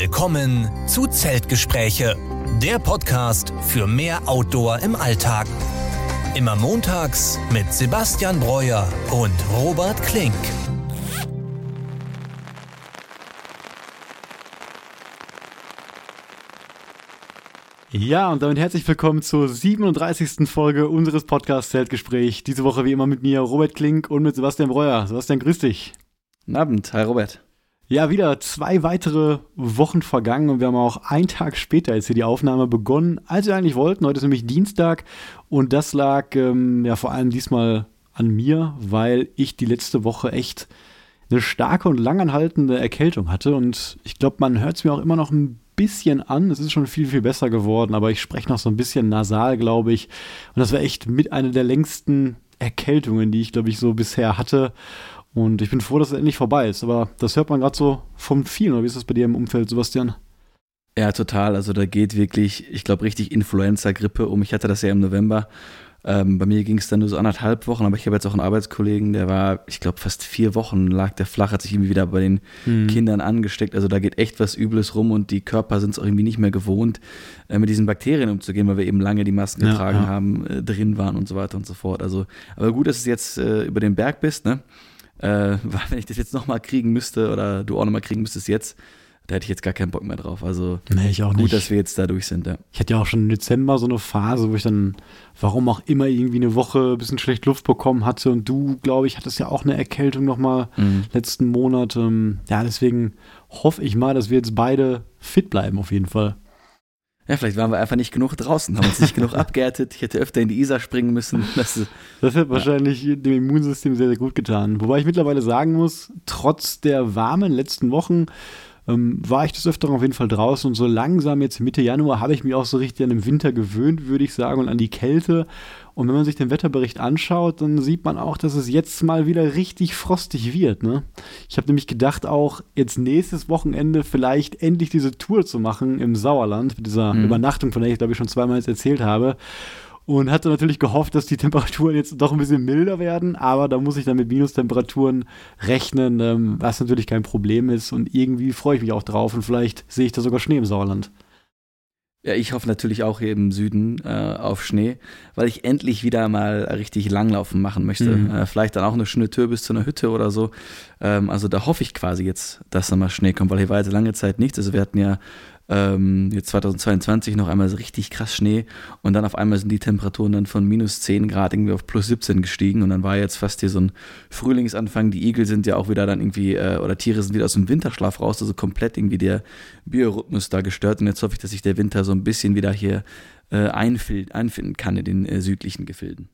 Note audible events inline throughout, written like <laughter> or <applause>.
Willkommen zu Zeltgespräche, der Podcast für mehr Outdoor im Alltag. Immer montags mit Sebastian Breuer und Robert Klink. Ja, und damit herzlich willkommen zur 37. Folge unseres Podcasts Zeltgespräch. Diese Woche wie immer mit mir Robert Klink und mit Sebastian Breuer. Sebastian, grüß dich. Guten Abend, hi Robert. Ja, wieder zwei weitere Wochen vergangen und wir haben auch einen Tag später jetzt hier die Aufnahme begonnen, als wir eigentlich wollten. Heute ist nämlich Dienstag und das lag ähm, ja vor allem diesmal an mir, weil ich die letzte Woche echt eine starke und langanhaltende Erkältung hatte und ich glaube, man hört es mir auch immer noch ein bisschen an. Es ist schon viel, viel besser geworden, aber ich spreche noch so ein bisschen nasal, glaube ich. Und das war echt mit einer der längsten Erkältungen, die ich, glaube ich, so bisher hatte. Und ich bin froh, dass es endlich vorbei ist. Aber das hört man gerade so von vielen. Oder wie ist das bei dir im Umfeld, Sebastian? Ja, total. Also da geht wirklich, ich glaube, richtig Influenza-Grippe um. Ich hatte das ja im November. Ähm, bei mir ging es dann nur so anderthalb Wochen, aber ich habe jetzt auch einen Arbeitskollegen, der war, ich glaube, fast vier Wochen lag der flach, hat sich irgendwie wieder bei den mhm. Kindern angesteckt. Also da geht echt was Übles rum und die Körper sind es auch irgendwie nicht mehr gewohnt, äh, mit diesen Bakterien umzugehen, weil wir eben lange die Masken ja, getragen ja. haben, äh, drin waren und so weiter und so fort. Also, aber gut, dass du jetzt äh, über den Berg bist, ne? Äh, <laughs> weil wenn ich das jetzt nochmal kriegen müsste oder du auch nochmal kriegen müsstest jetzt, da hätte ich jetzt gar keinen Bock mehr drauf. Also nee, ich auch gut, nicht. dass wir jetzt da durch sind. Ja. Ich hatte ja auch schon im Dezember so eine Phase, wo ich dann, warum auch immer, irgendwie eine Woche ein bisschen schlecht Luft bekommen hatte. Und du, glaube ich, hattest ja auch eine Erkältung nochmal mhm. letzten Monat. Ähm, ja, deswegen hoffe ich mal, dass wir jetzt beide fit bleiben, auf jeden Fall. Ja, vielleicht waren wir einfach nicht genug draußen, haben uns nicht genug <laughs> abgehärtet. Ich hätte öfter in die Isar springen müssen. <laughs> Das, das hat ja. wahrscheinlich dem Immunsystem sehr, sehr gut getan. Wobei ich mittlerweile sagen muss, trotz der warmen letzten Wochen ähm, war ich das öfter auf jeden Fall draußen und so langsam jetzt Mitte Januar habe ich mich auch so richtig an den Winter gewöhnt, würde ich sagen, und an die Kälte. Und wenn man sich den Wetterbericht anschaut, dann sieht man auch, dass es jetzt mal wieder richtig frostig wird. Ne? Ich habe nämlich gedacht, auch jetzt nächstes Wochenende vielleicht endlich diese Tour zu machen im Sauerland, mit dieser mhm. Übernachtung, von der ich glaube ich schon zweimal jetzt erzählt habe und hatte natürlich gehofft, dass die <laughs> Temperaturen jetzt doch ein bisschen milder werden, aber da muss ich dann mit Minustemperaturen rechnen, ähm, was natürlich kein Problem ist und irgendwie freue ich mich auch drauf und vielleicht sehe ich da sogar Schnee im Sauerland. Ja, ich hoffe natürlich auch hier im Süden äh, auf Schnee, weil ich endlich wieder mal richtig Langlaufen machen möchte. Mhm. Äh, vielleicht dann auch eine schöne Tür bis zu einer Hütte oder so. Ähm, also da hoffe ich quasi jetzt, dass da mal Schnee kommt, weil hier war jetzt lange Zeit nichts. Also wir hatten ja ähm, jetzt 2022 noch einmal richtig krass Schnee und dann auf einmal sind die Temperaturen dann von minus 10 Grad irgendwie auf plus 17 gestiegen und dann war jetzt fast hier so ein Frühlingsanfang. Die Igel sind ja auch wieder dann irgendwie, äh, oder Tiere sind wieder aus dem Winterschlaf raus, also komplett irgendwie der Biorhythmus da gestört und jetzt hoffe ich, dass sich der Winter so ein bisschen wieder hier äh, einfinden kann in den äh, südlichen Gefilden.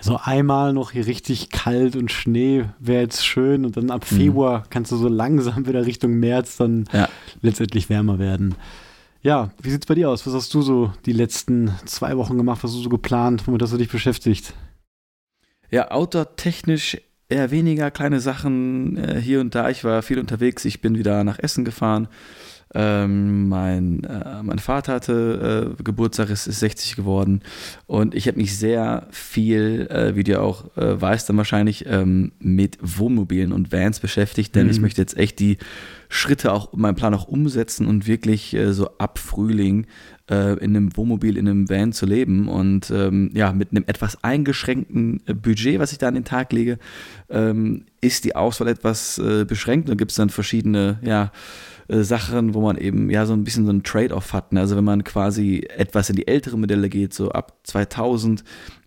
So einmal noch hier richtig kalt und Schnee wäre jetzt schön und dann ab mhm. Februar kannst du so langsam wieder Richtung März dann ja. letztendlich wärmer werden. Ja, wie sieht es bei dir aus? Was hast du so die letzten zwei Wochen gemacht? Was hast du so geplant? Womit hast du dich beschäftigt? Ja, outdoor-technisch eher weniger kleine Sachen äh, hier und da. Ich war viel unterwegs. Ich bin wieder nach Essen gefahren ähm, mein, äh, mein Vater hatte äh, Geburtstag, ist, ist 60 geworden und ich habe mich sehr viel, äh, wie du auch äh, weißt, dann wahrscheinlich ähm, mit Wohnmobilen und Vans beschäftigt, denn mhm. ich möchte jetzt echt die Schritte auch, meinen Plan auch umsetzen und wirklich äh, so ab Frühling äh, in einem Wohnmobil, in einem Van zu leben und ähm, ja, mit einem etwas eingeschränkten Budget, was ich da an den Tag lege, ähm, ist die Auswahl etwas beschränkt. Da gibt es dann verschiedene, ja, äh, Sachen, wo man eben ja so ein bisschen so ein Trade-off hat. Ne? Also wenn man quasi etwas in die älteren Modelle geht, so ab 2000,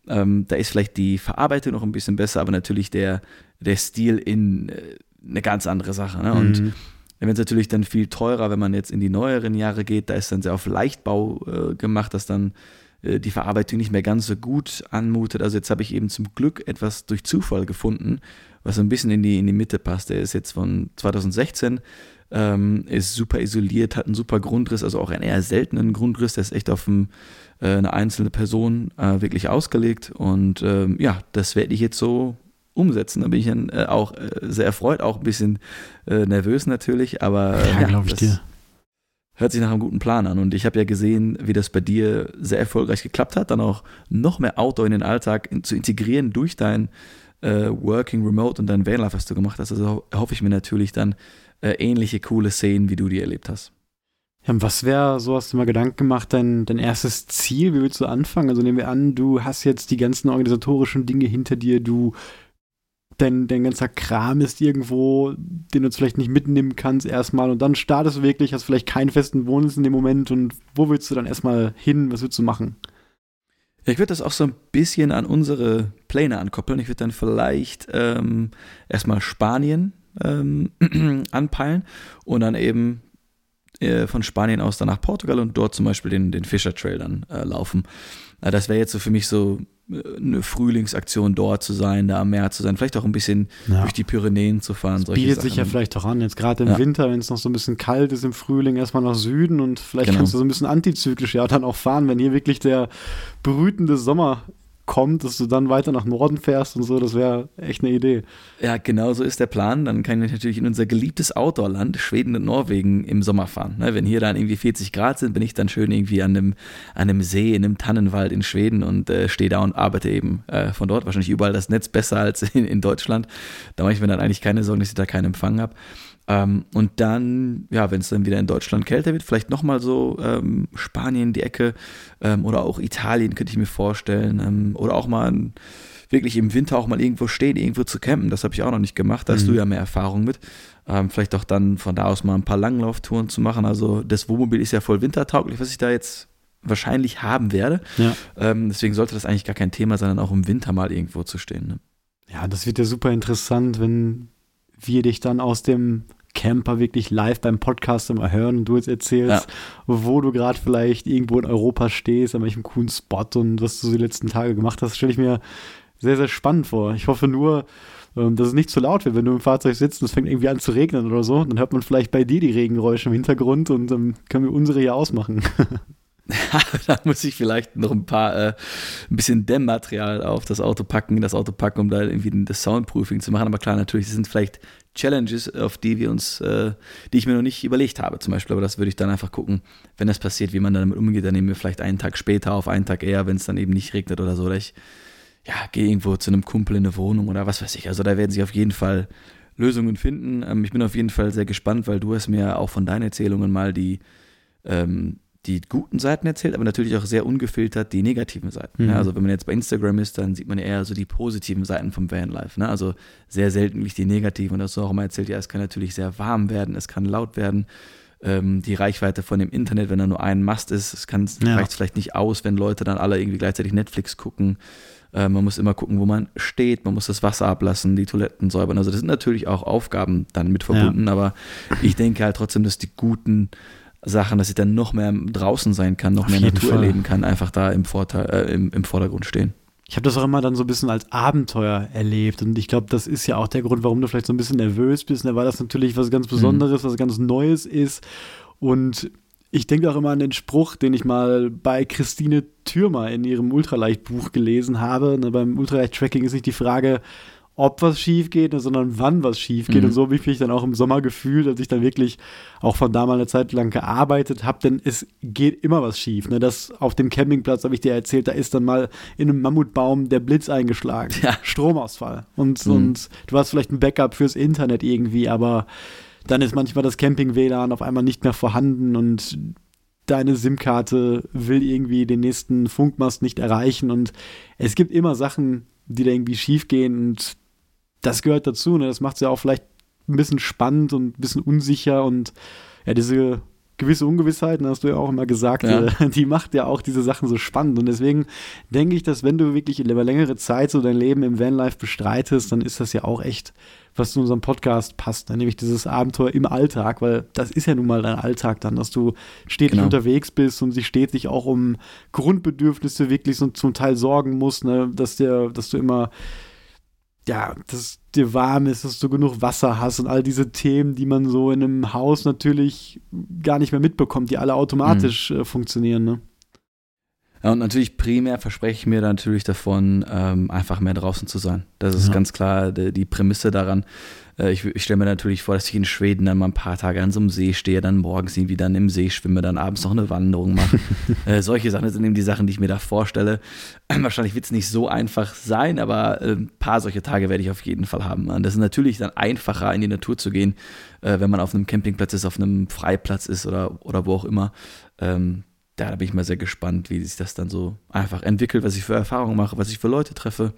ähm, da ist vielleicht die Verarbeitung noch ein bisschen besser, aber natürlich der, der Stil in äh, eine ganz andere Sache. Ne? Und mhm. dann wird es natürlich dann viel teurer, wenn man jetzt in die neueren Jahre geht. Da ist dann sehr auf Leichtbau äh, gemacht, dass dann äh, die Verarbeitung nicht mehr ganz so gut anmutet. Also jetzt habe ich eben zum Glück etwas durch Zufall gefunden, was so ein bisschen in die, in die Mitte passt. Der ist jetzt von 2016 ähm, ist super isoliert, hat einen super Grundriss, also auch einen eher seltenen Grundriss, der ist echt auf ein, äh, eine einzelne Person äh, wirklich ausgelegt. Und ähm, ja, das werde ich jetzt so umsetzen. Da bin ich dann äh, auch äh, sehr erfreut, auch ein bisschen äh, nervös natürlich, aber ja, ja glaube ich dir. Hört sich nach einem guten Plan an. Und ich habe ja gesehen, wie das bei dir sehr erfolgreich geklappt hat, dann auch noch mehr Outdoor in den Alltag in, zu integrieren durch dein äh, Working Remote und dein Vanlife, was du gemacht hast. Also hoffe ich mir natürlich dann äh, ähnliche coole Szenen, wie du die erlebt hast. Ja, was wäre, so hast du mal Gedanken gemacht, dein, dein erstes Ziel? Wie willst du anfangen? Also nehmen wir an, du hast jetzt die ganzen organisatorischen Dinge hinter dir, du dein, dein ganzer Kram ist irgendwo, den du jetzt vielleicht nicht mitnehmen kannst erstmal und dann startest du wirklich, hast vielleicht keinen festen Wohnsitz in dem Moment und wo willst du dann erstmal hin? Was willst du machen? Ich würde das auch so ein bisschen an unsere Pläne ankoppeln. Ich würde dann vielleicht ähm, erstmal Spanien ähm, <clears throat> anpeilen und dann eben äh, von Spanien aus dann nach Portugal und dort zum Beispiel den, den Fischer Trail dann äh, laufen. Äh, das wäre jetzt so für mich so äh, eine Frühlingsaktion dort zu sein, da am Meer zu sein, vielleicht auch ein bisschen ja. durch die Pyrenäen zu fahren. Das bietet Sachen. sich ja vielleicht auch an, jetzt gerade im ja. Winter, wenn es noch so ein bisschen kalt ist, im Frühling erstmal nach Süden und vielleicht genau. kannst du so ein bisschen antizyklisch ja dann auch fahren, wenn hier wirklich der brütende Sommer kommt, dass du dann weiter nach Norden fährst und so, das wäre echt eine Idee. Ja, genau so ist der Plan. Dann kann ich natürlich in unser geliebtes Outdoor-Land, Schweden und Norwegen, im Sommer fahren. Ne, wenn hier dann irgendwie 40 Grad sind, bin ich dann schön irgendwie an einem, an einem See, in einem Tannenwald in Schweden und äh, stehe da und arbeite eben äh, von dort. Wahrscheinlich überall das Netz besser als in, in Deutschland. Da mache ich mir dann eigentlich keine Sorgen, dass ich da keinen Empfang habe. Ähm, und dann, ja, wenn es dann wieder in Deutschland kälter wird, vielleicht nochmal so ähm, Spanien die Ecke ähm, oder auch Italien könnte ich mir vorstellen. Ähm, oder auch mal ein, wirklich im Winter auch mal irgendwo stehen, irgendwo zu campen. Das habe ich auch noch nicht gemacht. Da hast mhm. du ja mehr Erfahrung mit. Ähm, vielleicht auch dann von da aus mal ein paar Langlauftouren zu machen. Also das Wohnmobil ist ja voll wintertauglich, was ich da jetzt wahrscheinlich haben werde. Ja. Ähm, deswegen sollte das eigentlich gar kein Thema sein, auch im Winter mal irgendwo zu stehen. Ne? Ja, das wird ja super interessant, wenn wir dich dann aus dem Camper wirklich live beim Podcast immer hören und du jetzt erzählst, ja. wo du gerade vielleicht irgendwo in Europa stehst, an welchem coolen Spot und was du die letzten Tage gemacht hast, stelle ich mir sehr, sehr spannend vor. Ich hoffe nur, ähm, dass es nicht zu laut wird, wenn du im Fahrzeug sitzt und es fängt irgendwie an zu regnen oder so. Dann hört man vielleicht bei dir die Regengeräusche im Hintergrund und dann können wir unsere hier ausmachen. <laughs> <laughs> da muss ich vielleicht noch ein paar, äh, ein bisschen Dämmmaterial auf das Auto packen, das Auto packen, um da irgendwie das Soundproofing zu machen. Aber klar, natürlich, das sind vielleicht Challenges, auf die wir uns, äh, die ich mir noch nicht überlegt habe, zum Beispiel. Aber das würde ich dann einfach gucken, wenn das passiert, wie man damit umgeht. Dann nehmen wir vielleicht einen Tag später auf, einen Tag eher, wenn es dann eben nicht regnet oder so. Oder ich, ja, gehe irgendwo zu einem Kumpel in eine Wohnung oder was weiß ich. Also da werden sich auf jeden Fall Lösungen finden. Ähm, ich bin auf jeden Fall sehr gespannt, weil du hast mir auch von deinen Erzählungen mal die ähm, die guten Seiten erzählt, aber natürlich auch sehr ungefiltert die negativen Seiten. Mhm. Ja, also wenn man jetzt bei Instagram ist, dann sieht man ja eher so die positiven Seiten vom Vanlife. Ne? Also sehr selten nicht die negativen. Und das auch immer erzählt, ja, es kann natürlich sehr warm werden, es kann laut werden. Ähm, die Reichweite von dem Internet, wenn da nur ein Mast ist, es kann, ja. reicht vielleicht nicht aus, wenn Leute dann alle irgendwie gleichzeitig Netflix gucken. Äh, man muss immer gucken, wo man steht, man muss das Wasser ablassen, die Toiletten säubern. Also das sind natürlich auch Aufgaben dann mit verbunden, ja. aber ich denke halt trotzdem, dass die guten Sachen, dass ich dann noch mehr draußen sein kann, noch Auf mehr Natur Fall. erleben kann, einfach da im, Vorteil, äh, im, im Vordergrund stehen. Ich habe das auch immer dann so ein bisschen als Abenteuer erlebt und ich glaube, das ist ja auch der Grund, warum du vielleicht so ein bisschen nervös bist, ne, weil das natürlich was ganz Besonderes, mhm. was ganz Neues ist und ich denke auch immer an den Spruch, den ich mal bei Christine Thürmer in ihrem Ultraleicht-Buch gelesen habe. Ne, beim Ultraleicht-Tracking ist nicht die Frage, ob was schief geht, sondern wann was schief geht. Mhm. Und so habe ich mich dann auch im Sommer gefühlt, als ich dann wirklich auch von da mal eine Zeit lang gearbeitet habe, denn es geht immer was schief. Ne? Das auf dem Campingplatz, habe ich dir erzählt, da ist dann mal in einem Mammutbaum der Blitz eingeschlagen. Ja. Stromausfall. Und, mhm. und du hast vielleicht ein Backup fürs Internet irgendwie, aber dann ist manchmal das Camping-WLAN auf einmal nicht mehr vorhanden und deine SIM-Karte will irgendwie den nächsten Funkmast nicht erreichen und es gibt immer Sachen, die da irgendwie schief gehen und das gehört dazu. Ne? Das macht es ja auch vielleicht ein bisschen spannend und ein bisschen unsicher und ja, diese gewisse Ungewissheit, hast du ja auch immer gesagt, ja. Äh, die macht ja auch diese Sachen so spannend. Und deswegen denke ich, dass wenn du wirklich über längere Zeit so dein Leben im Vanlife bestreitest, dann ist das ja auch echt, was zu unserem Podcast passt, dann nämlich dieses Abenteuer im Alltag, weil das ist ja nun mal dein Alltag dann, dass du stetig genau. unterwegs bist und sich stetig auch um Grundbedürfnisse wirklich so zum Teil sorgen musst, ne? dass, der, dass du immer ja, dass dir warm ist, dass du genug Wasser hast und all diese Themen, die man so in einem Haus natürlich gar nicht mehr mitbekommt, die alle automatisch mhm. äh, funktionieren. Ne? Ja, und natürlich primär verspreche ich mir natürlich davon, ähm, einfach mehr draußen zu sein. Das ist ja. ganz klar die, die Prämisse daran. Äh, ich, ich stelle mir natürlich vor, dass ich in Schweden dann mal ein paar Tage an so einem See stehe, dann morgens irgendwie dann im See schwimme, dann abends noch eine Wanderung mache. <laughs> äh, solche Sachen sind eben die Sachen, die ich mir da vorstelle. <clears throat> Wahrscheinlich wird es nicht so einfach sein, aber äh, ein paar solche Tage werde ich auf jeden Fall haben. Und das ist natürlich dann einfacher, in die Natur zu gehen, äh, wenn man auf einem Campingplatz ist, auf einem Freiplatz ist oder, oder wo auch immer. Ähm, da bin ich mal sehr gespannt, wie sich das dann so einfach entwickelt, was ich für Erfahrungen mache, was ich für Leute treffe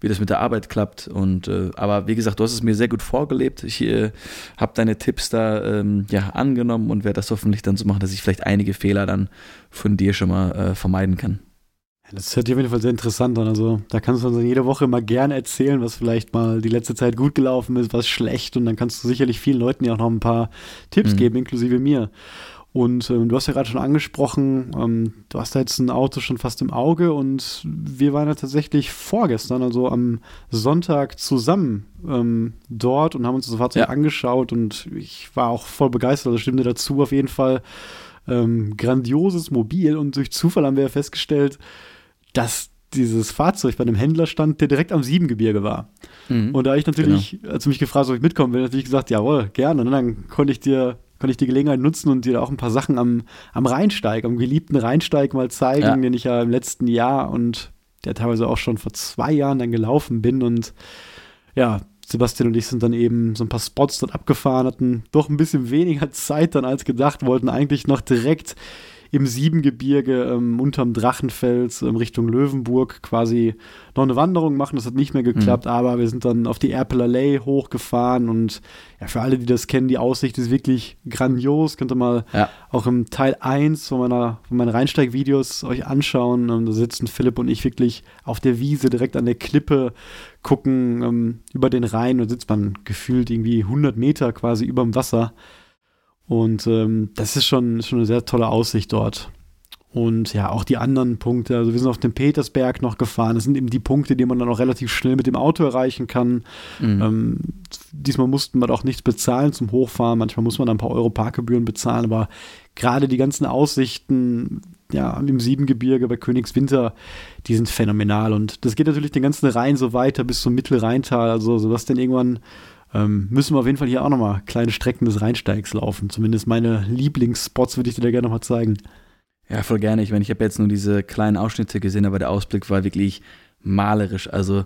wie das mit der Arbeit klappt. Und äh, aber wie gesagt, du hast es mir sehr gut vorgelebt. Ich äh, habe deine Tipps da ähm, ja angenommen und werde das hoffentlich dann so machen, dass ich vielleicht einige Fehler dann von dir schon mal äh, vermeiden kann. Das hört sich auf jeden Fall sehr interessant an. Also, da kannst du uns jede Woche mal gerne erzählen, was vielleicht mal die letzte Zeit gut gelaufen ist, was schlecht. Und dann kannst du sicherlich vielen Leuten ja auch noch ein paar Tipps mhm. geben, inklusive mir. Und ähm, du hast ja gerade schon angesprochen, ähm, du hast da jetzt ein Auto schon fast im Auge und wir waren ja tatsächlich vorgestern, also am Sonntag zusammen ähm, dort und haben uns das Fahrzeug ja. angeschaut und ich war auch voll begeistert, also stimmte dazu auf jeden Fall. Ähm, grandioses Mobil und durch Zufall haben wir ja festgestellt, dass dieses Fahrzeug bei einem Händler stand, der direkt am Siebengebirge war. Mhm. Und da ich natürlich, genau. als du mich gefragt hast, ob ich mitkommen will, natürlich gesagt, jawohl, gerne. Und dann konnte ich dir konnte ich die Gelegenheit nutzen und dir auch ein paar Sachen am, am Rheinsteig, am geliebten Rheinsteig mal zeigen, ja. den ich ja im letzten Jahr und der teilweise auch schon vor zwei Jahren dann gelaufen bin. Und ja, Sebastian und ich sind dann eben so ein paar Spots dort abgefahren, hatten doch ein bisschen weniger <laughs> Zeit dann als gedacht, wollten eigentlich noch direkt im Siebengebirge ähm, unterm Drachenfels ähm, Richtung Löwenburg quasi noch eine Wanderung machen. Das hat nicht mehr geklappt, mhm. aber wir sind dann auf die Erpel Allee hochgefahren und ja, für alle, die das kennen, die Aussicht ist wirklich grandios. Könnt ihr mal ja. auch im Teil 1 von, meiner, von meinen Rheinsteig-Videos euch anschauen. Ähm, da sitzen Philipp und ich wirklich auf der Wiese direkt an der Klippe, gucken ähm, über den Rhein und sitzt man gefühlt irgendwie 100 Meter quasi über dem Wasser. Und ähm, das ist schon, schon eine sehr tolle Aussicht dort. Und ja, auch die anderen Punkte. Also wir sind auf dem Petersberg noch gefahren. Das sind eben die Punkte, die man dann auch relativ schnell mit dem Auto erreichen kann. Mhm. Ähm, diesmal mussten wir auch nichts bezahlen zum Hochfahren. Manchmal muss man dann ein paar Euro Parkgebühren bezahlen. Aber gerade die ganzen Aussichten, ja, im Siebengebirge bei Königswinter, die sind phänomenal. Und das geht natürlich den ganzen Rhein so weiter bis zum Mittelrheintal. Also sowas denn irgendwann ähm, müssen wir auf jeden Fall hier auch nochmal kleine Strecken des Rheinsteigs laufen. Zumindest meine Lieblingsspots würde ich dir da gerne nochmal zeigen. Ja, voll gerne. Ich meine, ich habe jetzt nur diese kleinen Ausschnitte gesehen, aber der Ausblick war wirklich malerisch. Also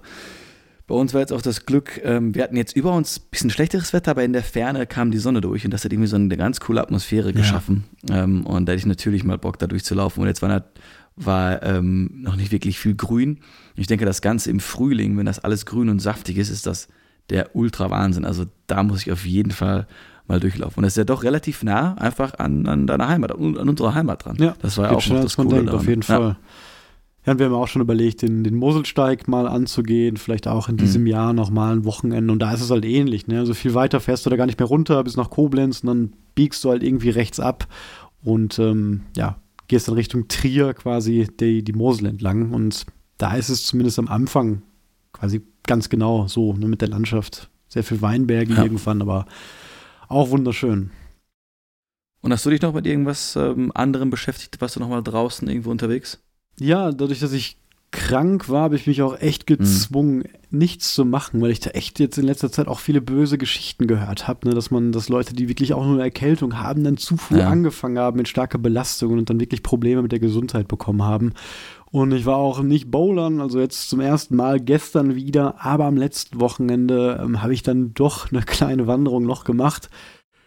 bei uns war jetzt auch das Glück, ähm, wir hatten jetzt über uns ein bisschen schlechteres Wetter, aber in der Ferne kam die Sonne durch und das hat irgendwie so eine ganz coole Atmosphäre geschaffen. Ja. Ähm, und da hatte ich natürlich mal Bock, da durchzulaufen. Und jetzt war, war ähm, noch nicht wirklich viel grün. Ich denke, das Ganze im Frühling, wenn das alles grün und saftig ist, ist das der Ultra-Wahnsinn. Also da muss ich auf jeden Fall mal durchlaufen. Und das ist ja doch relativ nah einfach an, an deiner Heimat, an, an unserer Heimat dran. Ja, das war ja auch noch das Coole denkt, Auf jeden ja. Fall. Ja, und wir haben auch schon überlegt, den, den Moselsteig mal anzugehen, vielleicht auch in diesem mhm. Jahr nochmal ein Wochenende. Und da ist es halt ähnlich. Ne? Also viel weiter fährst du da gar nicht mehr runter bis nach Koblenz und dann biegst du halt irgendwie rechts ab und ähm, ja, gehst dann Richtung Trier quasi die, die Mosel entlang. Und da ist es zumindest am Anfang quasi ganz genau so, ne, mit der Landschaft. Sehr viel Weinberge ja. irgendwann, aber auch wunderschön. Und hast du dich noch mit irgendwas ähm, anderem beschäftigt? Warst du noch mal draußen irgendwo unterwegs? Ja, dadurch, dass ich krank war, habe ich mich auch echt gezwungen, mhm. nichts zu machen, weil ich da echt jetzt in letzter Zeit auch viele böse Geschichten gehört habe, ne? dass man, dass Leute, die wirklich auch nur eine Erkältung haben, dann zu früh ja. angefangen haben mit starker Belastung und dann wirklich Probleme mit der Gesundheit bekommen haben. Und ich war auch nicht bowlern, also jetzt zum ersten Mal gestern wieder, aber am letzten Wochenende ähm, habe ich dann doch eine kleine Wanderung noch gemacht.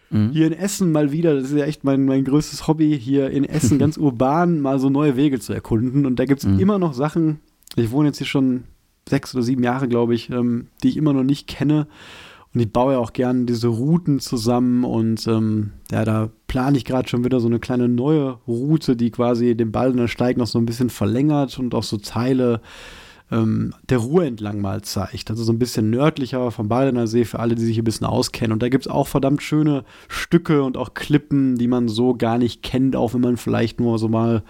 Mhm. Hier in Essen mal wieder, das ist ja echt mein, mein größtes Hobby, hier in Essen <laughs> ganz urban mal so neue Wege zu erkunden. Und da gibt es mhm. immer noch Sachen, ich wohne jetzt hier schon sechs oder sieben Jahre, glaube ich, ähm, die ich immer noch nicht kenne. Und ich baue ja auch gerne diese Routen zusammen und ähm, ja, da plane ich gerade schon wieder so eine kleine neue Route, die quasi den Baldener Steig noch so ein bisschen verlängert und auch so Teile ähm, der Ruhr entlang mal zeigt. Also so ein bisschen nördlicher vom Baldener See für alle, die sich ein bisschen auskennen. Und da gibt es auch verdammt schöne Stücke und auch Klippen, die man so gar nicht kennt, auch wenn man vielleicht nur so mal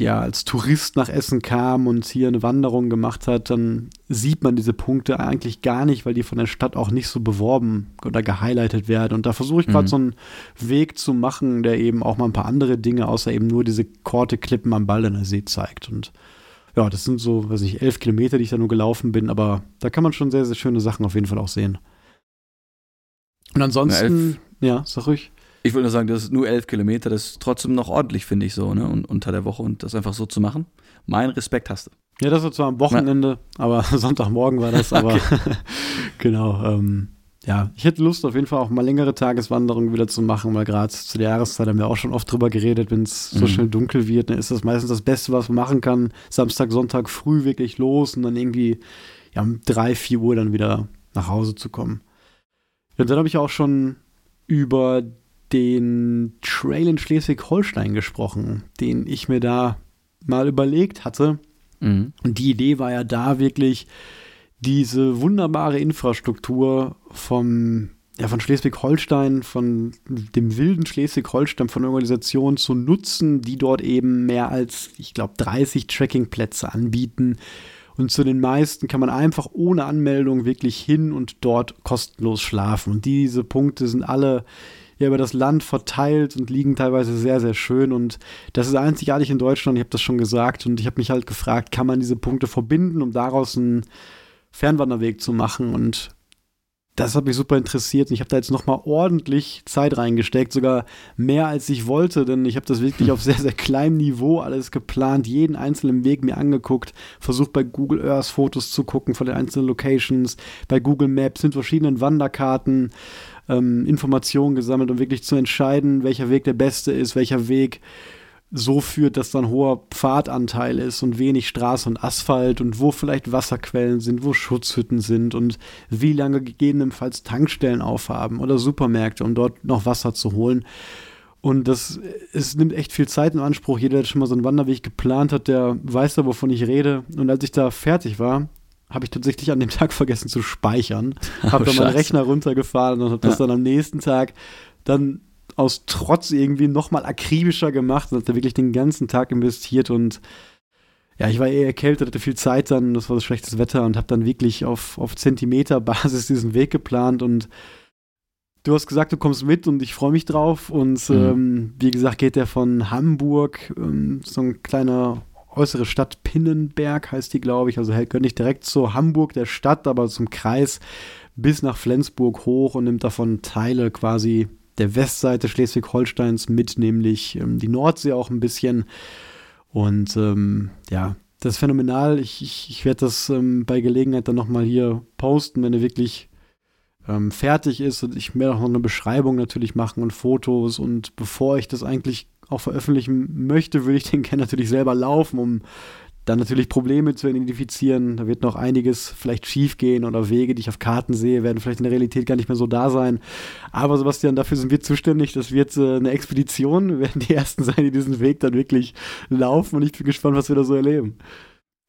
ja als Tourist nach Essen kam und hier eine Wanderung gemacht hat, dann sieht man diese Punkte eigentlich gar nicht, weil die von der Stadt auch nicht so beworben oder gehighlightet werden. Und da versuche ich gerade mhm. so einen Weg zu machen, der eben auch mal ein paar andere Dinge, außer eben nur diese korte Klippen am Baldener See zeigt. Und ja, das sind so, weiß ich, elf Kilometer, die ich da nur gelaufen bin, aber da kann man schon sehr, sehr schöne Sachen auf jeden Fall auch sehen. Und ansonsten, Na, ja, sag ruhig. Ich würde nur sagen, das ist nur elf Kilometer, das ist trotzdem noch ordentlich, finde ich so, ne? Und unter der Woche und das einfach so zu machen. Mein Respekt hast du. Ja, das war zwar am Wochenende, ja. aber <laughs> Sonntagmorgen war das, aber <laughs> genau. Ähm, ja, ich hätte Lust auf jeden Fall auch mal längere Tageswanderungen wieder zu machen, weil gerade zu der Jahreszeit haben wir auch schon oft drüber geredet, wenn es so mhm. schnell dunkel wird, dann ist das meistens das Beste, was man machen kann. Samstag, Sonntag früh wirklich los und dann irgendwie ja, um drei, vier Uhr dann wieder nach Hause zu kommen. Ja, dann habe ich auch schon über den Trail in Schleswig-Holstein gesprochen, den ich mir da mal überlegt hatte. Mhm. Und die Idee war ja da wirklich, diese wunderbare Infrastruktur vom, ja, von Schleswig-Holstein, von dem wilden Schleswig-Holstein, von Organisationen zu nutzen, die dort eben mehr als, ich glaube, 30 Trackingplätze anbieten. Und zu den meisten kann man einfach ohne Anmeldung wirklich hin und dort kostenlos schlafen. Und diese Punkte sind alle ja über das Land verteilt und liegen teilweise sehr, sehr schön. Und das ist einzigartig in Deutschland, ich habe das schon gesagt. Und ich habe mich halt gefragt, kann man diese Punkte verbinden, um daraus einen Fernwanderweg zu machen? Und das hat mich super interessiert und ich habe da jetzt nochmal ordentlich Zeit reingesteckt, sogar mehr als ich wollte, denn ich habe das wirklich <laughs> auf sehr, sehr kleinem Niveau alles geplant, jeden einzelnen Weg mir angeguckt, versucht bei Google Earth Fotos zu gucken von den einzelnen Locations, bei Google Maps sind verschiedenen Wanderkarten, ähm, Informationen gesammelt, um wirklich zu entscheiden, welcher Weg der beste ist, welcher Weg so führt, dass dann hoher Pfadanteil ist und wenig Straße und Asphalt und wo vielleicht Wasserquellen sind, wo Schutzhütten sind und wie lange gegebenenfalls Tankstellen aufhaben oder Supermärkte, um dort noch Wasser zu holen. Und das, es nimmt echt viel Zeit in Anspruch. Jeder, der schon mal so einen Wanderweg geplant hat, der weiß da, wovon ich rede. Und als ich da fertig war, habe ich tatsächlich an dem Tag vergessen zu speichern. Habe <laughs> oh, dann meinen Rechner runtergefahren und habe das ja. dann am nächsten Tag dann aus Trotz irgendwie nochmal akribischer gemacht und habe da wirklich den ganzen Tag investiert und ja, ich war eher erkältet, hatte viel Zeit dann, das war das schlechtes Wetter und habe dann wirklich auf, auf Zentimeterbasis <laughs> diesen Weg geplant und du hast gesagt, du kommst mit und ich freue mich drauf und mhm. ähm, wie gesagt geht der von Hamburg, ähm, so ein kleiner äußere Stadt Pinnenberg heißt die, glaube ich. Also hält gehört nicht direkt zu Hamburg, der Stadt, aber zum Kreis bis nach Flensburg hoch und nimmt davon Teile quasi der Westseite Schleswig-Holsteins mit, nämlich ähm, die Nordsee auch ein bisschen. Und ähm, ja, das ist phänomenal. Ich, ich, ich werde das ähm, bei Gelegenheit dann nochmal hier posten, wenn er wirklich ähm, fertig ist. Und ich werde auch noch eine Beschreibung natürlich machen und Fotos. Und bevor ich das eigentlich auch veröffentlichen möchte, würde ich <laughs> den gerne natürlich selber laufen, um dann natürlich Probleme zu identifizieren. Da wird noch einiges vielleicht schief gehen oder Wege, die ich auf Karten sehe, werden vielleicht in der Realität gar nicht mehr so da sein. Aber Sebastian, dafür sind wir zuständig. Das wird äh, eine Expedition. <laughs> Wir werden die Ersten sein, die diesen Weg dann wirklich laufen. Und ich bin gespannt, was wir da so erleben.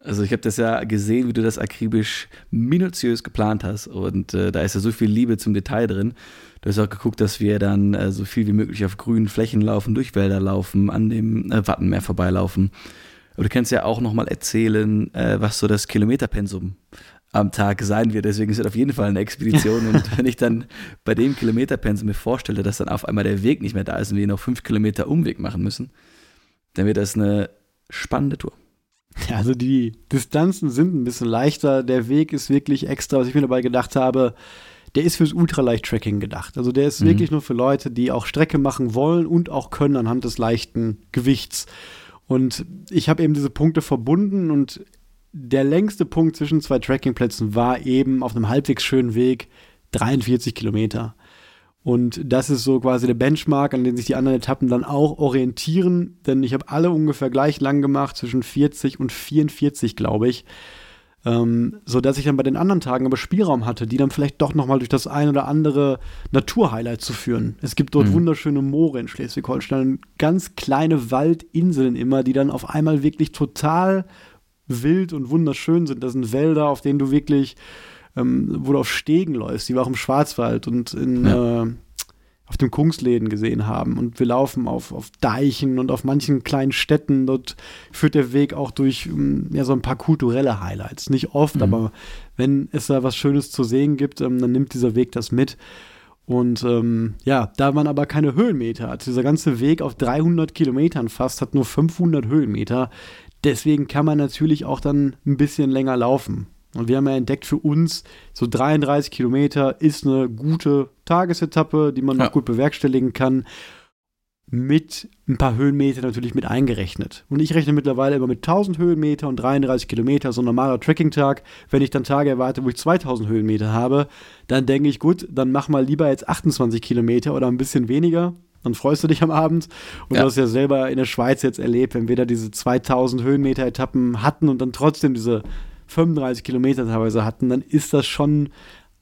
Also ich habe das ja gesehen, wie du das akribisch minutiös geplant hast. Und äh, da ist ja so viel Liebe zum Detail drin. Du hast auch geguckt, dass wir dann äh, so viel wie möglich auf grünen Flächen laufen, durch Wälder laufen, an dem äh, Wattenmeer vorbeilaufen. Aber du kannst ja auch nochmal erzählen, äh, was so das Kilometerpensum am Tag sein wird. Deswegen ist es auf jeden Fall eine Expedition. und <laughs> wenn ich dann bei dem Kilometerpensum mir vorstelle, dass dann auf einmal der Weg nicht mehr da ist und wir noch fünf Kilometer Umweg machen müssen, dann wird das eine spannende Tour. <laughs> Also die Distanzen sind ein bisschen leichter. Der Weg ist wirklich extra, was ich mir dabei gedacht habe, der ist fürs Ultraleicht-Tracking gedacht. Also der ist mhm. wirklich nur für Leute, die auch Strecke machen wollen und auch können anhand des leichten Gewichts. Und ich habe eben diese Punkte verbunden und der längste Punkt zwischen zwei Trackingplätzen war eben auf einem halbwegs schönen Weg 43 Kilometer. Und das ist so quasi der Benchmark, an den sich die anderen Etappen dann auch orientieren, denn ich habe alle ungefähr gleich lang gemacht, zwischen 40 und 44, glaube ich ähm, so dass ich dann bei den anderen Tagen aber Spielraum hatte, die dann vielleicht doch nochmal durch das ein oder andere Naturhighlight zu führen. Es gibt dort mhm. wunderschöne Moore in Schleswig-Holstein, ganz kleine Waldinseln immer, die dann auf einmal wirklich total wild und wunderschön sind. Das sind Wälder, auf denen du wirklich, ähm, wo du auf Stegen läufst, die war auch im Schwarzwald und in, ja. äh, auf dem Kungsläden gesehen haben. Und wir laufen auf, auf Deichen und auf manchen kleinen Städten. Dort führt der Weg auch durch ähm, ja, so ein paar kulturelle Highlights. Nicht oft, mhm. aber wenn es da was Schönes zu sehen gibt, ähm, dann nimmt dieser Weg das mit. Und ähm, ja, da man aber keine Höhenmeter hat, dieser ganze Weg auf 300 Kilometern fast hat nur 500 Höhenmeter. Deswegen kann man natürlich auch dann ein bisschen länger laufen. Und wir haben ja entdeckt für uns, so 33 Kilometer ist eine gute Tagesetappe, die man ja. noch gut bewerkstelligen kann. Mit ein paar Höhenmeter natürlich mit eingerechnet. Und ich rechne mittlerweile immer mit 1000 Höhenmeter und 33 Kilometer, so ein normaler Tracking-Tag. Wenn ich dann Tage erwarte, wo ich 2000 Höhenmeter habe, dann denke ich, gut, dann mach mal lieber jetzt 28 Kilometer oder ein bisschen weniger. Dann freust du dich am Abend. Und ja. du hast ja selber in der Schweiz jetzt erlebt, wenn wir da diese 2000 Höhenmeter-Etappen hatten und dann trotzdem diese 35 Kilometer teilweise hatten, dann ist das schon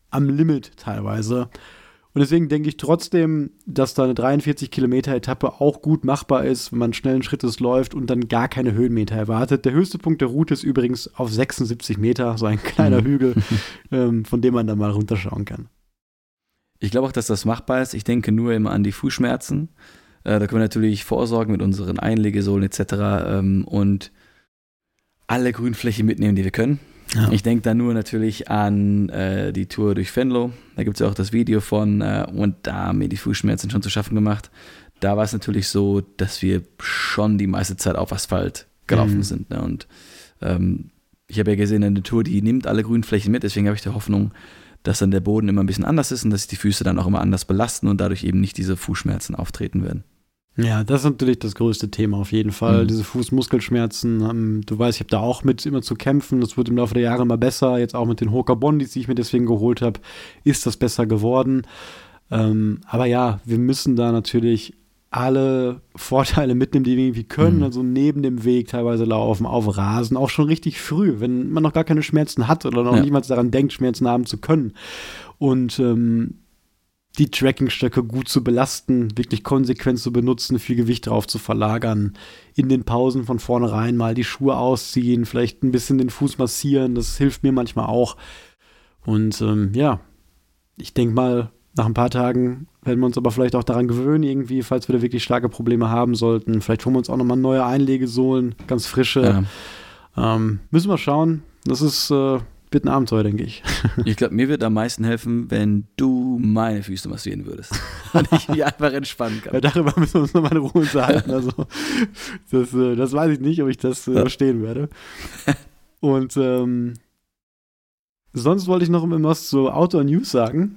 am Limit teilweise. Und deswegen denke ich trotzdem, dass da eine 43 Kilometer Etappe auch gut machbar ist, wenn man schnellen Schrittes läuft und dann gar keine Höhenmeter erwartet. Der höchste Punkt der Route ist übrigens auf 76 Meter, so ein kleiner mhm. Hügel, <laughs> ähm, von dem man dann mal runterschauen kann. Ich glaube auch, dass das machbar ist. Ich denke nur immer an die Fußschmerzen. Äh, da können wir natürlich vorsorgen mit unseren Einlegesohlen etc. Ähm, und alle Grünfläche mitnehmen, die wir können. Ja. Ich denke da nur natürlich an äh, die Tour durch Venlo. Da gibt es ja auch das Video von äh, und da haben mir die Fußschmerzen schon zu schaffen gemacht. Da war es natürlich so, dass wir schon die meiste Zeit auf Asphalt gelaufen mhm. sind. Ne? Und ähm, ich habe ja gesehen, eine Tour, die nimmt alle Grünflächen mit. Deswegen habe ich die Hoffnung, dass dann der Boden immer ein bisschen anders ist und dass sich die Füße dann auch immer anders belasten und dadurch eben nicht diese Fußschmerzen auftreten werden. Ja, das ist natürlich das größte Thema auf jeden Fall. Mhm. Diese Fußmuskelschmerzen. Ähm, du weißt, ich habe da auch mit immer zu kämpfen. Das wird im Laufe der Jahre immer besser. Jetzt auch mit den Hoka Bondis, die ich mir deswegen geholt habe, ist das besser geworden. Ähm, aber ja, wir müssen da natürlich alle Vorteile mitnehmen, die wir irgendwie können. Mhm. Also neben dem Weg teilweise laufen, auf Rasen, auch schon richtig früh, wenn man noch gar keine Schmerzen hat oder noch ja. niemals daran denkt, Schmerzen haben zu können. Und ähm, die Trackingstöcke gut zu belasten, wirklich konsequent zu benutzen, viel Gewicht drauf zu verlagern, in den Pausen von vornherein mal die Schuhe ausziehen, vielleicht ein bisschen den Fuß massieren, das hilft mir manchmal auch. Und ähm, ja, ich denke mal, nach ein paar Tagen werden wir uns aber vielleicht auch daran gewöhnen, irgendwie, falls wir da wirklich starke Probleme haben sollten. Vielleicht holen wir uns auch nochmal neue Einlegesohlen, ganz frische. Ja. Ähm, müssen wir schauen. Das ist äh, wird ein Abenteuer, denke ich. <laughs> Ich glaube, mir wird am meisten helfen, wenn du meine Füße massieren würdest. <laughs> Und ich mich einfach entspannen kann. Ja, darüber müssen wir uns nochmal in Ruhe unterhalten. Also, das, äh, das weiß ich nicht, ob ich das äh, verstehen werde. Und ähm, sonst wollte ich noch was zu Outdoor News sagen.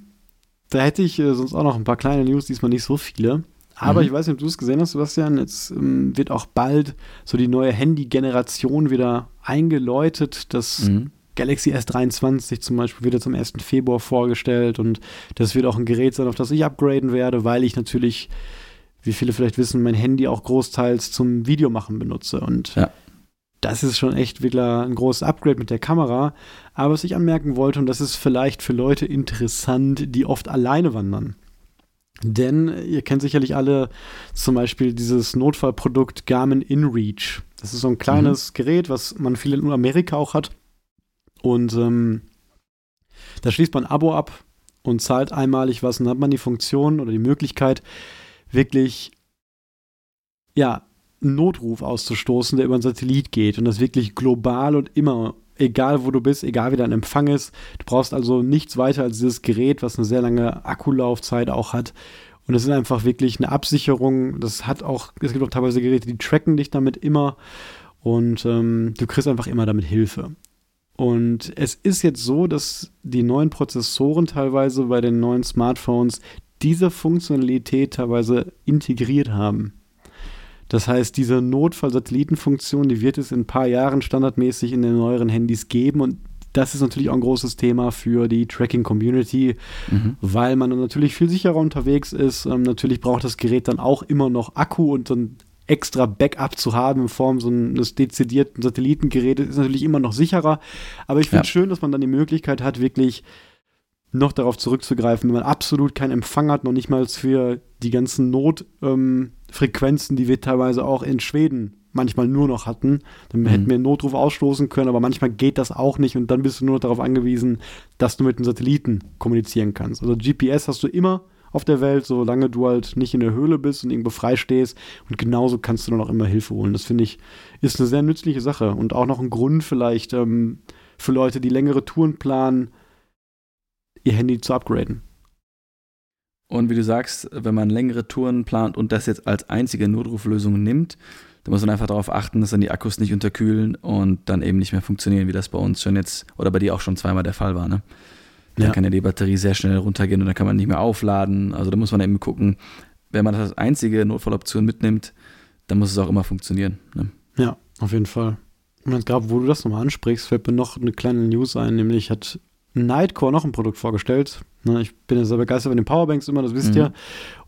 Da hätte ich äh, sonst auch noch ein paar kleine News, diesmal nicht so viele. Aber mhm. ich weiß nicht, ob du es gesehen hast, Sebastian. Jetzt ähm, wird auch bald so die neue Handy-Generation wieder eingeläutet. Das mhm Galaxy S23 zum Beispiel wird jetzt am 1. Februar vorgestellt und das wird auch ein Gerät sein, auf das ich upgraden werde, weil ich natürlich, wie viele vielleicht wissen, mein Handy auch großteils zum Videomachen benutze und ja. das ist schon echt wieder ein großes Upgrade mit der Kamera. Aber was ich anmerken wollte, und das ist vielleicht für Leute interessant, die oft alleine wandern. Denn ihr kennt sicherlich alle zum Beispiel dieses Notfallprodukt Garmin InReach. Das ist so ein kleines mhm. Gerät, was man viel in Amerika auch hat und ähm, da schließt man ein Abo ab und zahlt einmalig was und dann hat man die Funktion oder die Möglichkeit, wirklich ja, einen Notruf auszustoßen, der über einen Satellit geht und das wirklich global und immer, egal wo du bist, egal wie dein Empfang ist. Du brauchst also nichts weiter als dieses Gerät, was eine sehr lange Akkulaufzeit auch hat. Und es ist einfach wirklich eine Absicherung. Das hat auch, es gibt auch teilweise Geräte, die tracken dich damit immer und ähm, du kriegst einfach immer damit Hilfe. Und es ist jetzt so, dass die neuen Prozessoren teilweise bei den neuen Smartphones diese Funktionalität teilweise integriert haben. Das heißt, diese Notfall-Satellitenfunktion, die wird es in ein paar Jahren standardmäßig in den neueren Handys geben und das ist natürlich auch ein großes Thema für die Tracking-Community, mhm. weil man natürlich viel sicherer unterwegs ist. Ähm, natürlich braucht das Gerät dann auch immer noch Akku und dann extra Backup zu haben in Form so eines dezidierten Satellitengerätes ist natürlich immer noch sicherer. Aber ich finde es ja. schön, dass man dann die Möglichkeit hat, wirklich noch darauf zurückzugreifen, wenn man absolut keinen Empfang hat, noch nicht mal für die ganzen Notfrequenzen, ähm, die wir teilweise auch in Schweden manchmal nur noch hatten. Dann mhm. hätten wir einen Notruf ausstoßen können, aber manchmal geht das auch nicht und dann bist du nur darauf angewiesen, dass du mit den Satelliten kommunizieren kannst. Also GPS hast du immer auf der Welt, solange du halt nicht in der Höhle bist und irgendwo frei stehst. Und genauso kannst du dann auch immer Hilfe holen. Das finde ich, ist eine sehr nützliche Sache und auch noch ein Grund vielleicht ähm, für Leute, die längere Touren planen, ihr Handy zu upgraden. Und wie du sagst, wenn man längere Touren plant und das jetzt als einzige Notruflösung nimmt, da muss man einfach darauf achten, dass dann die Akkus nicht unterkühlen und dann eben nicht mehr funktionieren, wie das bei uns schon jetzt oder bei dir auch schon zweimal der Fall war. Ne? Dann ja. kann ja die Batterie sehr schnell runtergehen und dann kann man nicht mehr aufladen. Also da muss man eben gucken, wenn man das als einzige Notfalloption mitnimmt, dann muss es auch immer funktionieren. Ne? Ja, auf jeden Fall. Und gerade, wo du das nochmal ansprichst, fällt mir noch eine kleine News ein, nämlich hat Nightcore noch ein Produkt vorgestellt. Ne, ich bin ja sehr begeistert von den Powerbanks immer, das wisst mhm. ihr.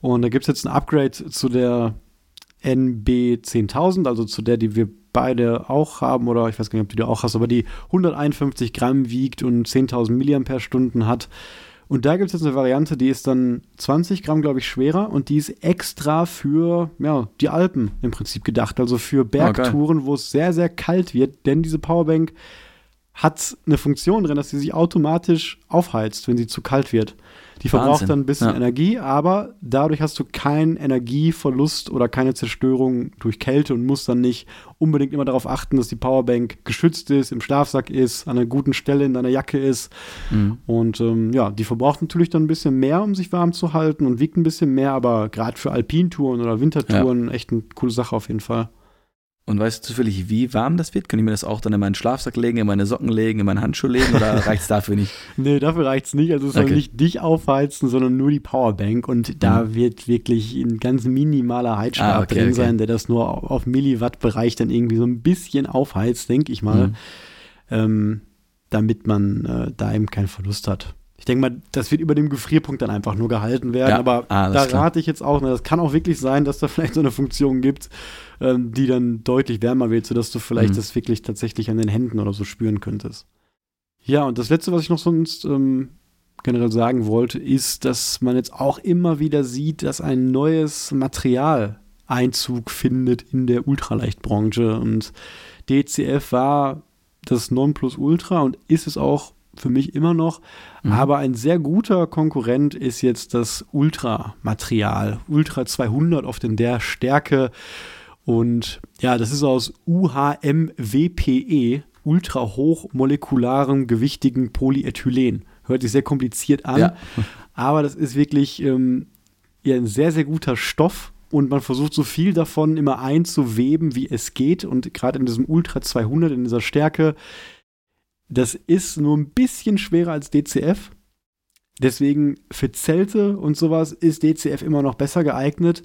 Und da gibt es jetzt ein Upgrade zu der NB10000, also zu der, die wir beide auch haben, oder ich weiß gar nicht, ob du die auch hast, aber die 151 Gramm wiegt und 10.000 Milliampere-Stunden hat. Und da gibt es jetzt eine Variante, die ist dann 20 Gramm, glaube ich, schwerer und die ist extra für ja, die Alpen im Prinzip gedacht, also für ah, Bergtouren, oh, wo es sehr, sehr kalt wird, denn diese Powerbank hat eine Funktion drin, dass sie sich automatisch aufheizt, wenn sie zu kalt wird. Die verbraucht Wahnsinn. dann ein bisschen ja. Energie, aber dadurch hast du keinen Energieverlust oder keine Zerstörung durch Kälte und musst dann nicht unbedingt immer darauf achten, dass die Powerbank geschützt ist, im Schlafsack ist, an einer guten Stelle in deiner Jacke ist. Mhm. Und ähm, ja, die verbraucht natürlich dann ein bisschen mehr, um sich warm zu halten und wiegt ein bisschen mehr, aber gerade für Alpintouren oder Wintertouren ja. echt eine coole Sache auf jeden Fall. Und weißt du zufällig, wie warm das wird? Kann ich mir das auch dann in meinen Schlafsack legen, in meine Socken legen, in meinen Handschuh legen oder <laughs> reicht es dafür nicht? nee, dafür reicht es nicht. Also es soll okay. nicht dich aufheizen, sondern nur die Powerbank. Und da mhm. wird wirklich ein ganz minimaler Heizstab ah, okay, drin okay. sein, der das nur auf Milliwatt-Bereich dann irgendwie so ein bisschen aufheizt, denke ich mal. Mhm. Ähm, damit man äh, da eben keinen Verlust hat. Ich denke mal, das wird über dem Gefrierpunkt dann einfach nur gehalten werden. Ja, aber ah, da klar. rate ich jetzt auch, ne, das kann auch wirklich sein, dass da <laughs> vielleicht so eine Funktion gibt, ähm, die dann deutlich wärmer wird, sodass du vielleicht mhm. das wirklich tatsächlich an den Händen oder so spüren könntest. Ja, und das Letzte, was ich noch sonst ähm, generell sagen wollte, ist, dass man jetzt auch immer wieder sieht, dass ein neues Material Einzug findet in der Ultraleichtbranche. Und DCF war das Nonplusultra und ist es auch für mich immer noch. Mhm. Aber ein sehr guter Konkurrent ist jetzt das Ultra-Material. Ultra 200 oft in der Stärke und ja, das ist aus UHMWPE, ultra hochmolekularem, gewichtigen Polyethylen. Hört sich sehr kompliziert an, ja. aber das ist wirklich ähm, ja, ein sehr, sehr guter Stoff und man versucht so viel davon immer einzuweben, wie es geht. Und gerade in diesem Ultra 200, in dieser Stärke, das ist nur ein bisschen schwerer als DCF. Deswegen für Zelte und sowas ist DCF immer noch besser geeignet.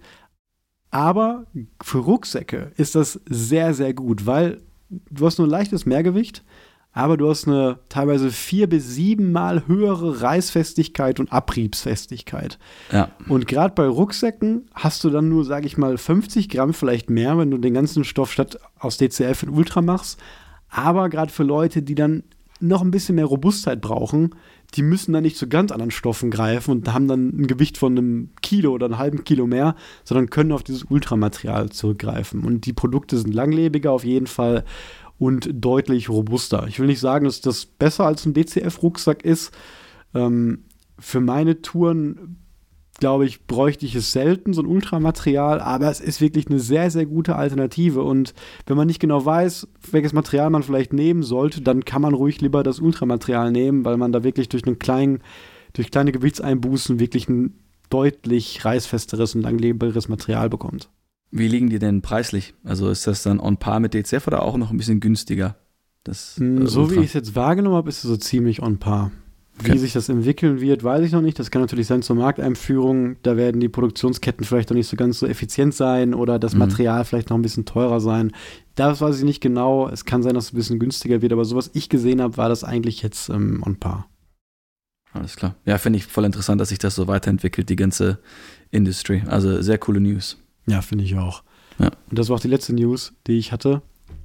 Aber für Rucksäcke ist das sehr, sehr gut, weil du hast nur ein leichtes Mehrgewicht, aber du hast eine teilweise vier bis siebenmal höhere Reißfestigkeit und Abriebsfestigkeit. Ja. Und gerade bei Rucksäcken hast du dann nur, sage ich mal, 50 Gramm vielleicht mehr, wenn du den ganzen Stoff statt aus DCF in Ultra machst. Aber gerade für Leute, die dann noch ein bisschen mehr Robustheit brauchen, die müssen dann nicht zu ganz anderen Stoffen greifen und haben dann ein Gewicht von einem Kilo oder einem halben Kilo mehr, sondern können auf dieses Ultramaterial zurückgreifen. Und die Produkte sind langlebiger auf jeden Fall und deutlich robuster. Ich will nicht sagen, dass das besser als ein DCF-Rucksack ist. Ähm, für meine Touren glaube ich, bräuchte ich es selten, so ein Ultramaterial, aber es ist wirklich eine sehr, sehr gute Alternative. Und wenn man nicht genau weiß, welches Material man vielleicht nehmen sollte, dann kann man ruhig lieber das Ultramaterial nehmen, weil man da wirklich durch einen kleinen, durch kleine Gewichtseinbußen wirklich ein deutlich reißfesteres und langlebigeres Material bekommt. Wie liegen die denn preislich? Also ist das dann on par mit DCF oder auch noch ein bisschen günstiger? Das, äh, so wie ich es jetzt wahrgenommen habe, ist es so ziemlich on par. Wie sich das entwickeln wird, weiß ich noch nicht. Das kann natürlich sein zur Markteinführung. Da werden die Produktionsketten vielleicht noch nicht so ganz so effizient sein oder das mhm. Material vielleicht noch ein bisschen teurer sein. Das weiß ich nicht genau. Es kann sein, dass es ein bisschen günstiger wird, aber so was ich gesehen habe, war das eigentlich jetzt ähm, on par. Alles klar. Ja, finde ich voll interessant, dass sich das so weiterentwickelt, die ganze Industry. Also sehr coole News. Ja, finde ich auch. Ja. Und das war auch die letzte News, die ich hatte.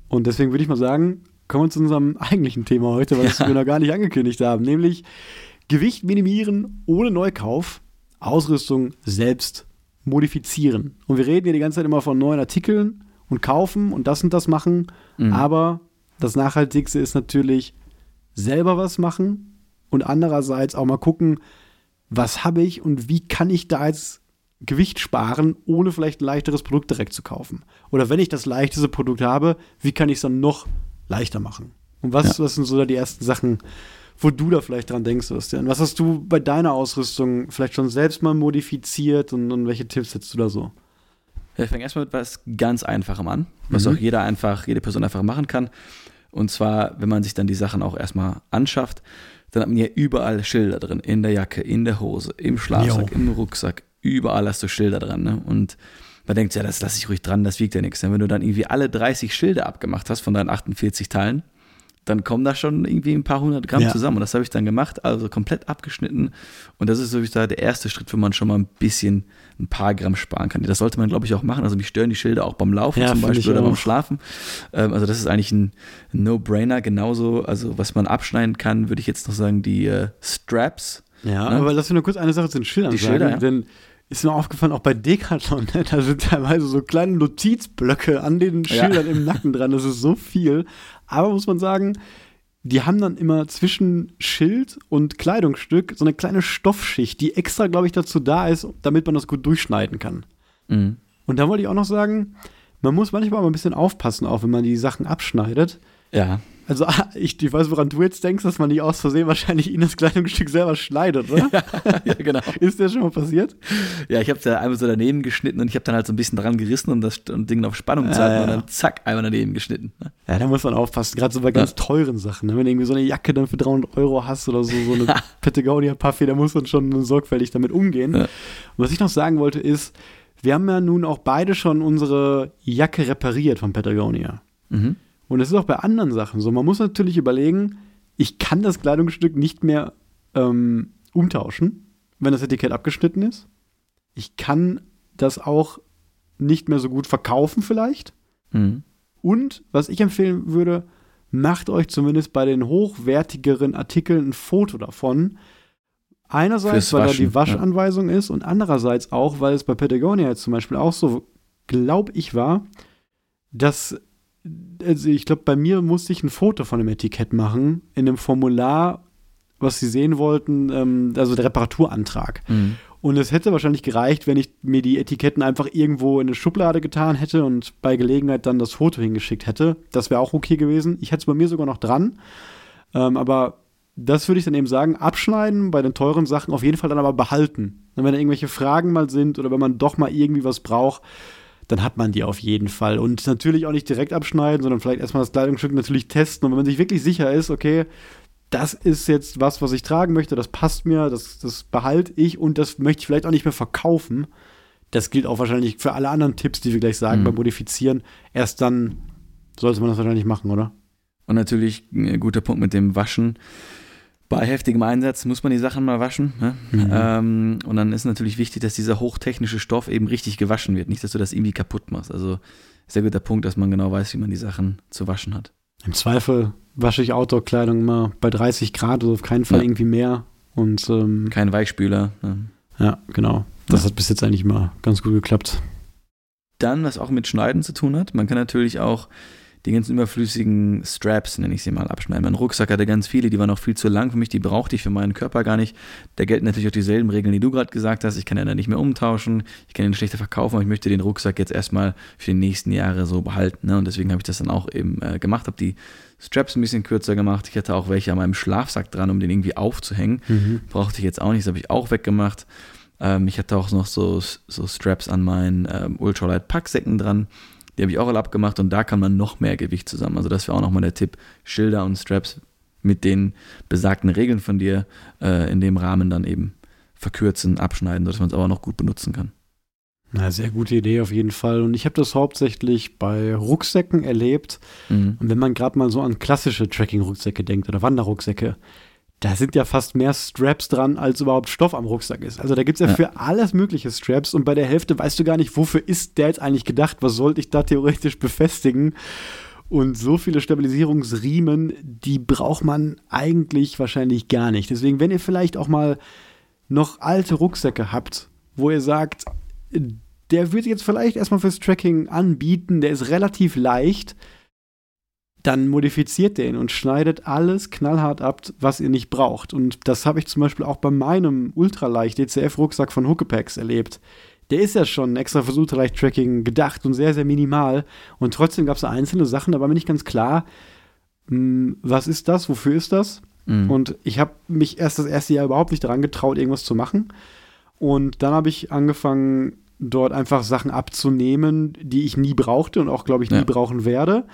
Und deswegen würde ich mal sagen, kommen wir zu unserem eigentlichen Thema heute, was ja. wir noch gar nicht angekündigt haben, nämlich Gewicht minimieren ohne Neukauf, Ausrüstung selbst modifizieren. Und wir reden hier die ganze Zeit immer von neuen Artikeln und kaufen und das und das machen, mhm. aber das Nachhaltigste ist natürlich selber was machen und andererseits auch mal gucken, was habe ich und wie kann ich da jetzt Gewicht sparen, ohne vielleicht ein leichteres Produkt direkt zu kaufen? Oder wenn ich das leichteste Produkt habe, wie kann ich es dann noch leichter machen? Und was, ja. was sind so da die ersten Sachen, wo du da vielleicht dran denkst, Christian? Was hast du bei deiner Ausrüstung vielleicht schon selbst mal modifiziert und, und welche Tipps setzt du da so? Ich fange erstmal mit was ganz Einfachem an, was mhm. auch jeder einfach, jede Person einfach machen kann. Und zwar, wenn man sich dann die Sachen auch erstmal anschafft, dann hat man ja überall Schilder drin. In der Jacke, in der Hose, im Schlafsack, jo. im Rucksack. Überall hast du Schilder dran. Ne? Und man denkt, ja, das lasse ich ruhig dran, das wiegt ja nichts. Wenn du dann irgendwie alle 30 Schilder abgemacht hast von deinen 48 Teilen, dann kommen da schon irgendwie ein paar hundert Gramm ja. zusammen. Und das habe ich dann gemacht, also komplett abgeschnitten. Und das ist so, wie ich sage, der erste Schritt, wo man schon mal ein bisschen ein paar Gramm sparen kann. Das sollte man, glaube ich, auch machen. Also mich stören die Schilder auch beim Laufen ja, zum Beispiel oder beim Schlafen. Ähm, also das ist eigentlich ein No-Brainer. Genauso, also was man abschneiden kann, würde ich jetzt noch sagen, die äh, Straps. Ja, ne? aber lass mir nur kurz eine Sache zu den Schildern die sagen. Schilder, ja. Denn ist mir aufgefallen, auch bei Decathlon, ne? da sind teilweise so kleine Notizblöcke an den Schildern ja. im Nacken dran. Das ist so viel. Aber muss man sagen, die haben dann immer zwischen Schild und Kleidungsstück so eine kleine Stoffschicht, die extra, glaube ich, dazu da ist, damit man das gut durchschneiden kann. Mhm. Und da wollte ich auch noch sagen, man muss manchmal mal ein bisschen aufpassen, auch wenn man die Sachen abschneidet. Ja. Also ich, ich weiß, woran du jetzt denkst, dass man nicht aus Versehen wahrscheinlich in das Kleidungsstück selber schneidet, oder? ja, <laughs> ja, genau. Ist das schon mal passiert? Ja, ich habe es ja einmal so daneben geschnitten und ich habe dann halt so ein bisschen dran gerissen und das und Ding auf Spannung zu halten ja, und dann zack, einmal daneben geschnitten. Ne? Ja, da muss man aufpassen, gerade so bei ganz teuren Sachen. Ne? Wenn du irgendwie so eine Jacke dann für 300 Euro hast oder so, so eine <laughs> Patagonia-Puffy, da muss man schon sorgfältig damit umgehen. Und was ich noch sagen wollte ist, wir haben ja nun auch beide schon unsere Jacke repariert von Patagonia. Mhm. Und es ist auch bei anderen Sachen so. Man muss natürlich überlegen, ich kann das Kleidungsstück nicht mehr ähm, umtauschen, wenn das Etikett abgeschnitten ist. Ich kann das auch nicht mehr so gut verkaufen vielleicht. Mhm. Und was ich empfehlen würde, macht euch zumindest bei den hochwertigeren Artikeln ein Foto davon. Einerseits, weil da die Waschanweisung ja. ist und andererseits auch, weil es bei Patagonia jetzt zum Beispiel auch so, glaube ich, war, dass also ich glaube, bei mir musste ich ein Foto von dem Etikett machen, in dem Formular, was sie sehen wollten, ähm, also der Reparaturantrag. Mhm. Und es hätte wahrscheinlich gereicht, wenn ich mir die Etiketten einfach irgendwo in eine Schublade getan hätte und bei Gelegenheit dann das Foto hingeschickt hätte. Das wäre auch okay gewesen. Ich hätte es bei mir sogar noch dran. Ähm, aber das würde ich dann eben sagen, abschneiden bei den teuren Sachen, auf jeden Fall dann aber behalten. Und wenn da irgendwelche Fragen mal sind oder wenn man doch mal irgendwie was braucht, dann hat man die auf jeden Fall. Und natürlich auch nicht direkt abschneiden, sondern vielleicht erstmal das Kleidungsstück natürlich testen. Und wenn man sich wirklich sicher ist, okay, das ist jetzt was, was ich tragen möchte, das passt mir, das, das behalte ich und das möchte ich vielleicht auch nicht mehr verkaufen. Das gilt auch wahrscheinlich für alle anderen Tipps, die wir gleich sagen mhm. beim Modifizieren. Erst dann sollte man das wahrscheinlich machen, oder? Und natürlich ein guter Punkt mit dem Waschen bei heftigem Einsatz muss man die Sachen mal waschen. Ne? Mhm. Ähm, und dann ist natürlich wichtig, dass dieser hochtechnische Stoff eben richtig gewaschen wird. Nicht, dass du das irgendwie kaputt machst. Also sehr guter Punkt, dass man genau weiß, wie man die Sachen zu waschen hat. Im Zweifel wasche ich Outdoor-Kleidung immer bei 30 Grad, also auf keinen Fall ja. irgendwie mehr. Und, ähm, Kein Weichspüler. Ne? Ja, genau. Das ja. hat bis jetzt eigentlich immer ganz gut geklappt. Dann, was auch mit Schneiden zu tun hat, man kann natürlich auch die ganzen überflüssigen Straps, nenne ich sie mal, abschneiden. Mein Rucksack hatte ganz viele, die waren auch viel zu lang für mich, die brauchte ich für meinen Körper gar nicht. Da gelten natürlich auch dieselben Regeln, die du gerade gesagt hast. Ich kann ja dann nicht mehr umtauschen, ich kann ihn schlechter verkaufen, aber ich möchte den Rucksack jetzt erstmal für die nächsten Jahre so behalten. Ne? Und deswegen habe ich das dann auch eben äh, gemacht, habe die Straps ein bisschen kürzer gemacht. Ich hatte auch welche an meinem Schlafsack dran, um den irgendwie aufzuhängen. Mhm. Brauchte ich jetzt auch nicht, das habe ich auch weggemacht. Ähm, ich hatte auch noch so, so Straps an meinen ähm, Ultralight Packsäcken dran. Die habe ich auch alle abgemacht und da kam dann noch mehr Gewicht zusammen. Also das wäre auch nochmal der Tipp. Schilder und Straps mit den besagten Regeln von dir äh, in dem Rahmen dann eben verkürzen, abschneiden, sodass man es aber noch gut benutzen kann. Na, sehr gute Idee auf jeden Fall. Und ich habe das hauptsächlich bei Rucksäcken erlebt. Mhm. Und wenn man gerade mal so an klassische Tracking-Rucksäcke denkt oder Wanderrucksäcke, da sind ja fast mehr Straps dran, als überhaupt Stoff am Rucksack ist. Also da gibt es ja, ja, für alles mögliche Straps und bei der Hälfte weißt du gar nicht, wofür ist der jetzt eigentlich gedacht, was sollte ich da theoretisch befestigen. Und so viele Stabilisierungsriemen, die braucht man eigentlich wahrscheinlich gar nicht. Deswegen, wenn ihr vielleicht auch mal noch alte Rucksäcke habt, wo ihr sagt, der wird jetzt vielleicht erstmal fürs Tracking anbieten, der ist relativ leicht, dann modifiziert der ihn und schneidet alles knallhart ab, was ihr nicht braucht. Und das habe ich zum Beispiel auch bei meinem ultraleicht DCF-Rucksack von Huckepax erlebt. Der ist ja schon extra fürs Ultraleicht-Tracking gedacht und sehr, sehr minimal. Und trotzdem gab es einzelne Sachen, da war mir nicht ganz klar, mh, hm, was ist das, wofür ist das? Mhm. Und ich habe mich erst das erste Jahr überhaupt nicht daran getraut, irgendwas zu machen. Und dann habe ich angefangen, dort einfach Sachen abzunehmen, die ich nie brauchte und auch, glaube ich, nie ja. brauchen werde.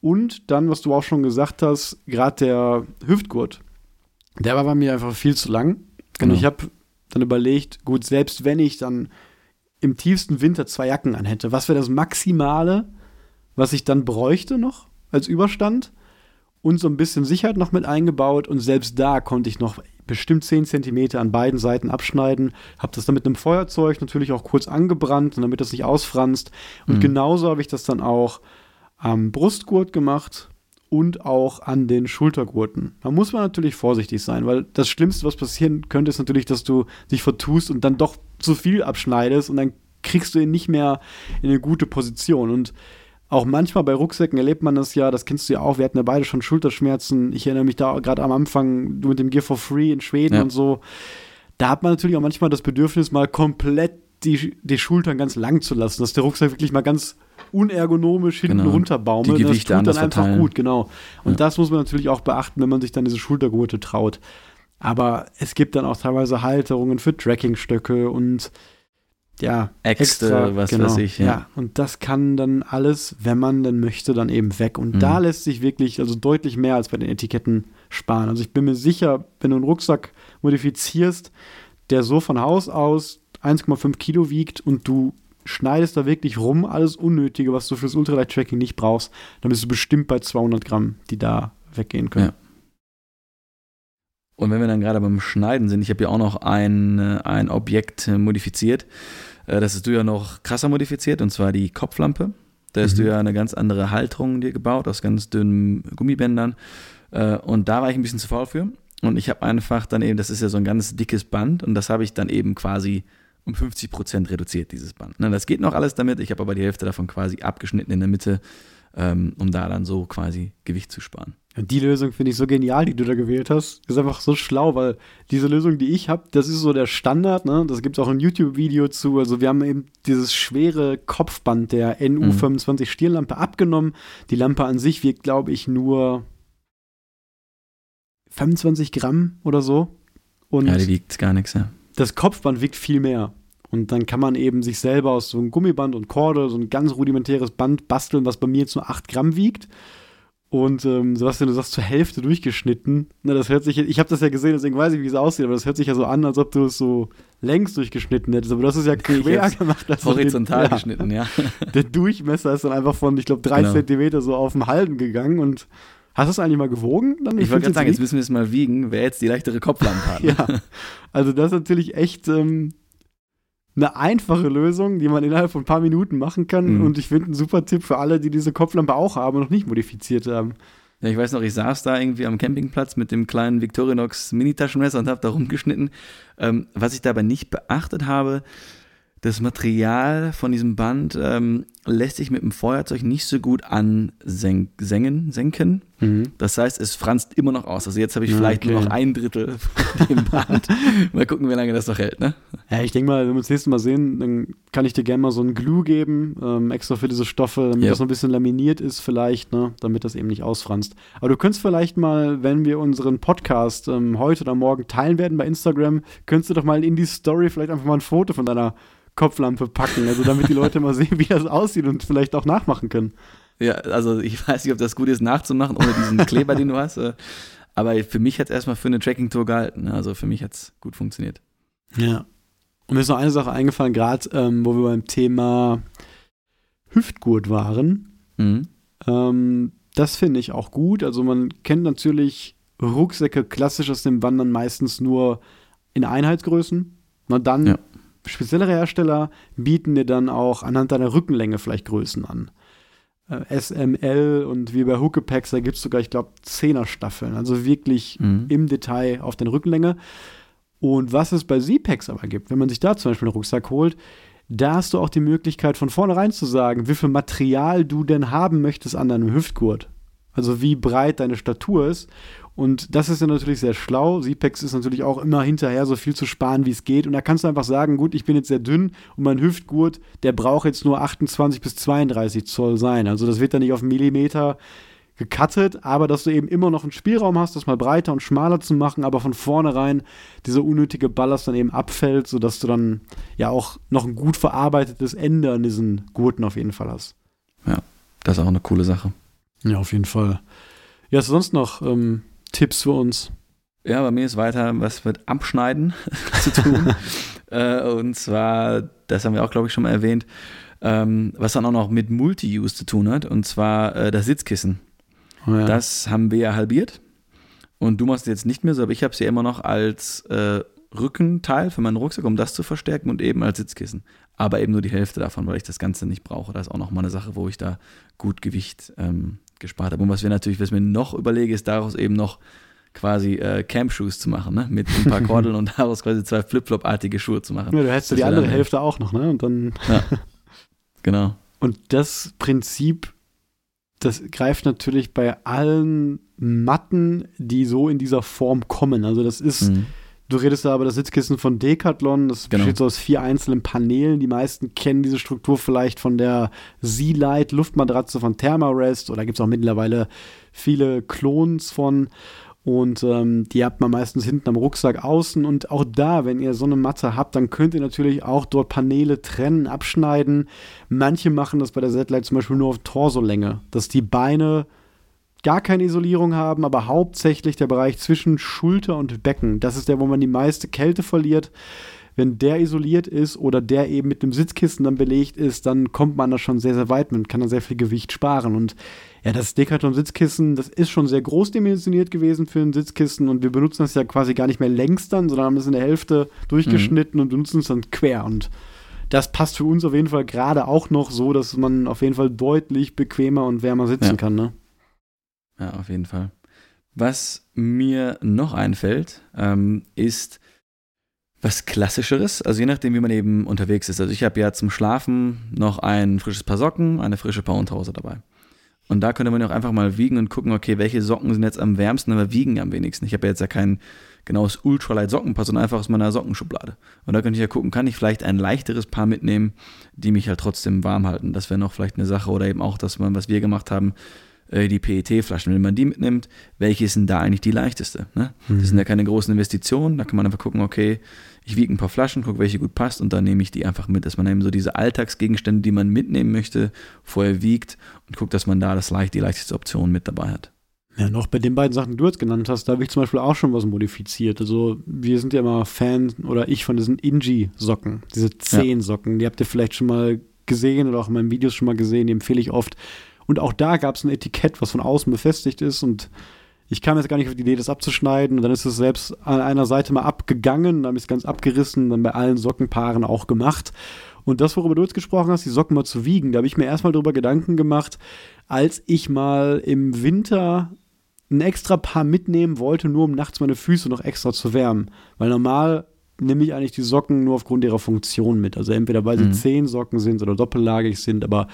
Und dann, was du auch schon gesagt hast, gerade der Hüftgurt, der war bei mir einfach viel zu lang. Genau. Und ich habe dann überlegt, gut, selbst wenn ich dann im tiefsten Winter zwei Jacken anhätte, was wäre das Maximale, was ich dann bräuchte noch als Überstand? Und so ein bisschen Sicherheit noch mit eingebaut. Und selbst da konnte ich noch bestimmt 10 cm an beiden Seiten abschneiden. Habe das dann mit einem Feuerzeug natürlich auch kurz angebrannt, damit das nicht ausfranst. Und mhm. genauso habe ich das dann auch am Brustgurt gemacht und auch an den Schultergurten. Da muss man natürlich vorsichtig sein, weil das Schlimmste, was passieren könnte, ist natürlich, dass du dich vertust und dann doch zu viel abschneidest und dann kriegst du ihn nicht mehr in eine gute Position. Und auch manchmal bei Rucksäcken erlebt man das ja, das kennst du ja auch, wir hatten ja beide schon Schulterschmerzen. Ich erinnere mich da gerade am Anfang, du mit dem Gear for Free in Schweden ja. und so. Da hat man natürlich auch manchmal das Bedürfnis, mal komplett die, die Schultern ganz lang zu lassen, dass der Rucksack wirklich mal ganz unergonomisch hinten genau. Die Gewichte das tut dann einfach verteilen. gut, genau. Und ja. das muss man natürlich auch beachten, wenn man sich dann diese Schultergurte traut. Aber es gibt dann auch teilweise Halterungen für Trackingstöcke und ja, Äxte, extra, was genau, weiß ich. Ja. ja. und das kann dann alles, wenn man denn möchte, dann eben weg. Und mhm. da lässt sich wirklich, also deutlich mehr als bei den Etiketten sparen. Also ich bin mir sicher, wenn du einen Rucksack modifizierst, der so von Haus aus 1,5 Kilo wiegt und du schneidest da wirklich rum, alles Unnötige, was du fürs Ultralight-Tracking nicht brauchst, dann bist du bestimmt bei 200 Gramm, die da weggehen können. Ja. Und wenn wir dann gerade beim Schneiden sind, ich habe ja auch noch ein, äh, ein Objekt äh, modifiziert. Äh, das hast du ja noch krasser modifiziert, und zwar die Kopflampe. Da hast mhm. du ja eine ganz andere Halterung dir gebaut, aus ganz dünnen Gummibändern. Und da war ich ein bisschen zu faul für. Und ich habe einfach dann eben, das ist ja so ein ganz dickes Band, und das habe ich dann eben quasi um 50 Prozent reduziert, dieses Band. Ne, das geht noch alles damit, ich habe aber die Hälfte davon quasi abgeschnitten in der Mitte, ähm, um da dann so quasi Gewicht zu sparen. Und die Lösung finde ich so genial, die du da gewählt hast. Ist einfach so schlau, weil diese Lösung, die ich habe, das ist so der Standard, ne? Das gibt es auch ein YouTube-Video zu. Also wir haben eben dieses schwere Kopfband der NU25 mhm. Stirnlampe abgenommen. Die Lampe an sich wiegt, glaube ich, nur 25 Gramm oder so. Und ja, die wiegt gar nichts, ja das Kopfband wiegt viel mehr. Und dann kann man eben sich selber aus so einem Gummiband und Korde so ein ganz rudimentäres Band basteln, was bei mir jetzt nur 8 Gramm wiegt. Und ähm, Sebastian, du sagst zur Hälfte durchgeschnitten. Na, das hört sich, ich habe das ja gesehen, deswegen weiß ich, wie es aussieht, aber das hört sich ja so an, als ob du es so längs durchgeschnitten hättest. Aber das ist ja quer gemacht. Horizontal den, geschnitten, ja. <laughs> Der Durchmesser ist dann einfach von, ich glaube, drei genau. Zentimeter so auf den Halben gegangen und Hast du es eigentlich mal gewogen? Dann ich wollte gerade sagen, jetzt müssen wir es mal wiegen, wer jetzt die leichtere Kopflampe hat. <laughs> ja, also das ist natürlich echt ähm, eine einfache Lösung, die man innerhalb von ein paar Minuten machen kann. Mhm. Und ich finde ein super Tipp für alle, die diese Kopflampe auch haben und noch nicht modifiziert haben. Ja, ich weiß noch, ich saß da irgendwie am Campingplatz mit dem kleinen Victorinox Mini-Taschenmesser und habe da rumgeschnitten. Ähm, was ich dabei nicht beachtet habe, das Material von diesem Band ähm, lässt sich mit dem Feuerzeug nicht so gut ansenken. Senken. Mhm. Das heißt, es franzt immer noch aus. Also jetzt habe ich vielleicht okay. nur noch ein Drittel von dem Band. <laughs> mal gucken, wie lange das noch hält. Ne? Ja, ich denke mal, wenn wir uns das nächste Mal sehen, dann kann ich dir gerne mal so einen Glue geben, ähm, extra für diese Stoffe, damit yep. das noch ein bisschen laminiert ist vielleicht, ne? damit das eben nicht ausfranst. Aber du könntest vielleicht mal, wenn wir unseren Podcast ähm, heute oder morgen teilen werden bei Instagram, könntest du doch mal in die Story vielleicht einfach mal ein Foto von deiner Kopflampe packen, also damit die Leute mal sehen, wie das aussieht und vielleicht auch nachmachen können. Ja, also ich weiß nicht, ob das gut ist nachzumachen ohne diesen Kleber, den du hast. Äh, aber für mich hat es erstmal für eine Tracking-Tour gehalten. Ne? Also für mich hat es gut funktioniert. Ja. Und mir ist noch eine Sache eingefallen, gerade ähm, wo wir beim Thema Hüftgurt waren. Mhm. Ähm, das finde ich auch gut. Also man kennt natürlich Rucksäcke klassisch aus dem Wandern meistens nur in Einheitsgrößen. Na dann ja speziellere Hersteller bieten dir dann auch anhand deiner Rückenlänge vielleicht Größen an. Äh, SML und wie bei Huckepax, da gibt es sogar, ich glaube, Zehner-Staffeln. Also wirklich mhm. im Detail auf deine Rückenlänge. Und was es bei Z-Packs aber gibt, wenn man sich da zum Beispiel einen Rucksack holt, da hast du auch die Möglichkeit von vornherein zu sagen, wie viel Material du denn haben möchtest an deinem Hüftgurt. also wie breit deine Statur ist. Und das ist ja natürlich sehr schlau. Sipex ist natürlich auch immer hinterher, so viel zu sparen, wie es geht. Und da kannst du einfach sagen, gut, ich bin jetzt sehr dünn und mein Hüftgurt, der braucht jetzt nur 28 bis 32 Zoll sein. Also das wird dann nicht auf Millimeter gecuttet, aber dass du eben immer noch einen Spielraum hast, das mal breiter und schmaler zu machen, aber von vornherein dieser unnötige Ballast dann eben abfällt, sodass du dann ja auch noch ein gut verarbeitetes Ende an diesen Gurten auf jeden Fall hast. Ja, das ist auch eine coole Sache. Ja, auf jeden Fall. Ja, du sonst noch ähm, Tipps für uns? Ja, bei mir ist weiter was mit Abschneiden <laughs> zu tun. <laughs> äh, und zwar, das haben wir auch, glaube ich, schon mal erwähnt, ähm, was dann auch noch mit Multi-Use zu tun hat, und zwar äh, das Sitzkissen. Oh ja. Das haben wir ja halbiert. Und du machst es jetzt nicht mehr so, aber ich habe es ja immer noch als äh, Rückenteil für meinen Rucksack, um das zu verstärken und eben als Sitzkissen. Aber eben nur die Hälfte davon, weil ich das Ganze nicht brauche. Das ist auch noch mal eine Sache, wo ich da gut Gewicht ähm, gespart habe. Und was wir natürlich, was mir noch überlege, ist daraus eben noch quasi äh, Camp-Shoes zu machen, ne? Mit ein paar <laughs> Kordeln und daraus quasi zwei Flip-Flop-artige Schuhe zu machen. Ja, du hättest die andere Hälfte auch noch, ne? Und dann. Ja. <laughs> Genau. Und das Prinzip das greift natürlich bei allen Matten, die so in dieser Form kommen. Also das ist, mhm. Du redest da aber das Sitzkissen von Decathlon, das genau. besteht so aus vier einzelnen Paneelen. Die meisten kennen diese Struktur vielleicht von der Sea-Light Luftmatratze von Thermarest oder gibt es auch mittlerweile viele Klons von. Und ähm, die habt man meistens hinten am Rucksack außen. Und auch da, wenn ihr so eine Matte habt, dann könnt ihr natürlich auch dort Paneele trennen, abschneiden. Manche machen das bei der Z-Lite zum Beispiel nur auf Torsolänge, dass die Beine gar keine Isolierung haben, aber hauptsächlich der Bereich zwischen Schulter und Becken. Das ist der, wo man die meiste Kälte verliert. Wenn der isoliert ist oder der eben mit einem Sitzkissen dann belegt ist, dann kommt man da schon sehr, sehr weit. Man kann da sehr viel Gewicht sparen. Und ja, das Decathlon-Sitzkissen, das ist schon sehr groß dimensioniert gewesen für ein Sitzkissen und wir benutzen das ja quasi gar nicht mehr längs dann, sondern haben das in der Hälfte durchgeschnitten mhm. und benutzen es dann quer und das passt für uns auf jeden Fall gerade auch noch so, dass man auf jeden Fall deutlich bequemer und wärmer sitzen ja. kann, ne? Ja, auf jeden Fall. Was mir noch einfällt, ähm, ist was Klassischeres, also je nachdem, wie man eben unterwegs ist. Also ich habe ja zum Schlafen noch ein frisches Paar Socken, eine frische Paar Unterhose dabei. Und da könnte man ja auch einfach mal wiegen und gucken, okay, welche Socken sind jetzt am wärmsten, aber wiegen am wenigsten. Ich habe ja jetzt ja kein genaues Ultralight Sockenpaar, sondern einfach aus meiner Sockenschublade. Und da könnte ich ja gucken, kann ich vielleicht ein leichteres Paar mitnehmen, die mich halt trotzdem warm halten. Das wäre noch vielleicht eine Sache. Oder eben auch, dass man, was wir gemacht haben, äh, die PET-Flaschen. Wenn man die mitnimmt, welche ist denn da eigentlich die leichteste? Ne? Mhm. Das sind ja keine großen Investitionen. Da kann man einfach gucken, okay, ich wiege ein paar Flaschen, gucke, welche gut passt und dann nehme ich die einfach mit, dass man eben so diese Alltagsgegenstände, die man mitnehmen möchte, vorher wiegt und guckt, dass man da das leicht, die leichteste Option mit dabei hat. Ja, noch bei den beiden Sachen, die du jetzt genannt hast, da habe ich zum Beispiel auch schon was modifiziert. Also wir sind ja immer Fan oder ich von diesen Inji-Socken, diese Zehn-Socken. Ja. Die habt ihr vielleicht schon mal gesehen oder auch in meinen Videos schon mal gesehen, die empfehle ich oft. Und auch da gab es ein Etikett, was von außen befestigt ist und ich kam jetzt gar nicht auf die Idee, das abzuschneiden. Und dann ist es selbst an einer Seite mal abgegangen, dann habe ich es ganz abgerissen, dann bei allen Sockenpaaren auch gemacht. Und das, worüber du jetzt gesprochen hast, die Socken mal zu wiegen, da habe ich mir erstmal darüber Gedanken gemacht, als ich mal im Winter ein extra Paar mitnehmen wollte, nur um nachts meine Füße noch extra zu wärmen. Weil normal nehme ich eigentlich die Socken nur aufgrund ihrer Funktion mit. Also entweder weil sie mhm. zehn Socken sind oder doppellagig sind, aber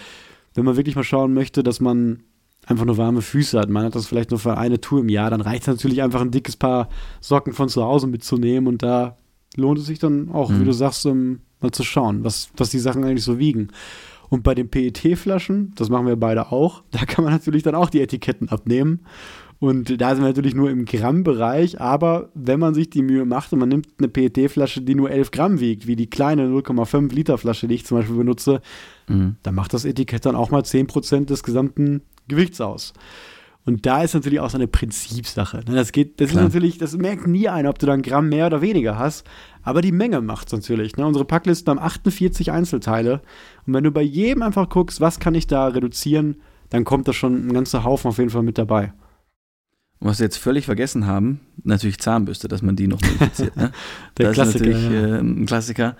wenn man wirklich mal schauen möchte, dass man einfach nur warme Füße hat. Man hat das vielleicht nur für eine Tour im Jahr. Dann reicht es natürlich einfach ein dickes Paar Socken von zu Hause mitzunehmen und da lohnt es sich dann auch, mhm. wie du sagst, um, mal zu schauen, was, was die Sachen eigentlich so wiegen. Und bei den PET-Flaschen, das machen wir beide auch, <laughs> da kann man natürlich dann auch die Etiketten abnehmen. Und da sind wir natürlich nur im Gramm-Bereich, aber wenn man sich die Mühe macht und man nimmt eine PET-Flasche, die nur 11 Gramm wiegt, wie die kleine 0,5 Liter Flasche, die ich zum Beispiel benutze, mhm. dann macht das Etikett dann auch mal 10% des gesamten Gewichts aus. Und da ist natürlich auch so eine Prinzipsache. Ne? Das geht, das Klar. ist natürlich, das merkt nie einer, ob du da ein Gramm mehr oder weniger hast. Aber die Menge macht es natürlich. Ne? Unsere Packlisten haben 48 Einzelteile. Und wenn du bei jedem einfach guckst, was kann ich da reduzieren, dann kommt da schon ein ganzer Haufen auf jeden Fall mit dabei. Und was wir jetzt völlig vergessen haben, natürlich Zahnbürste, dass man die noch modifiziert. Ne? <laughs> Der das Klassiker, ist natürlich äh, ein Klassiker.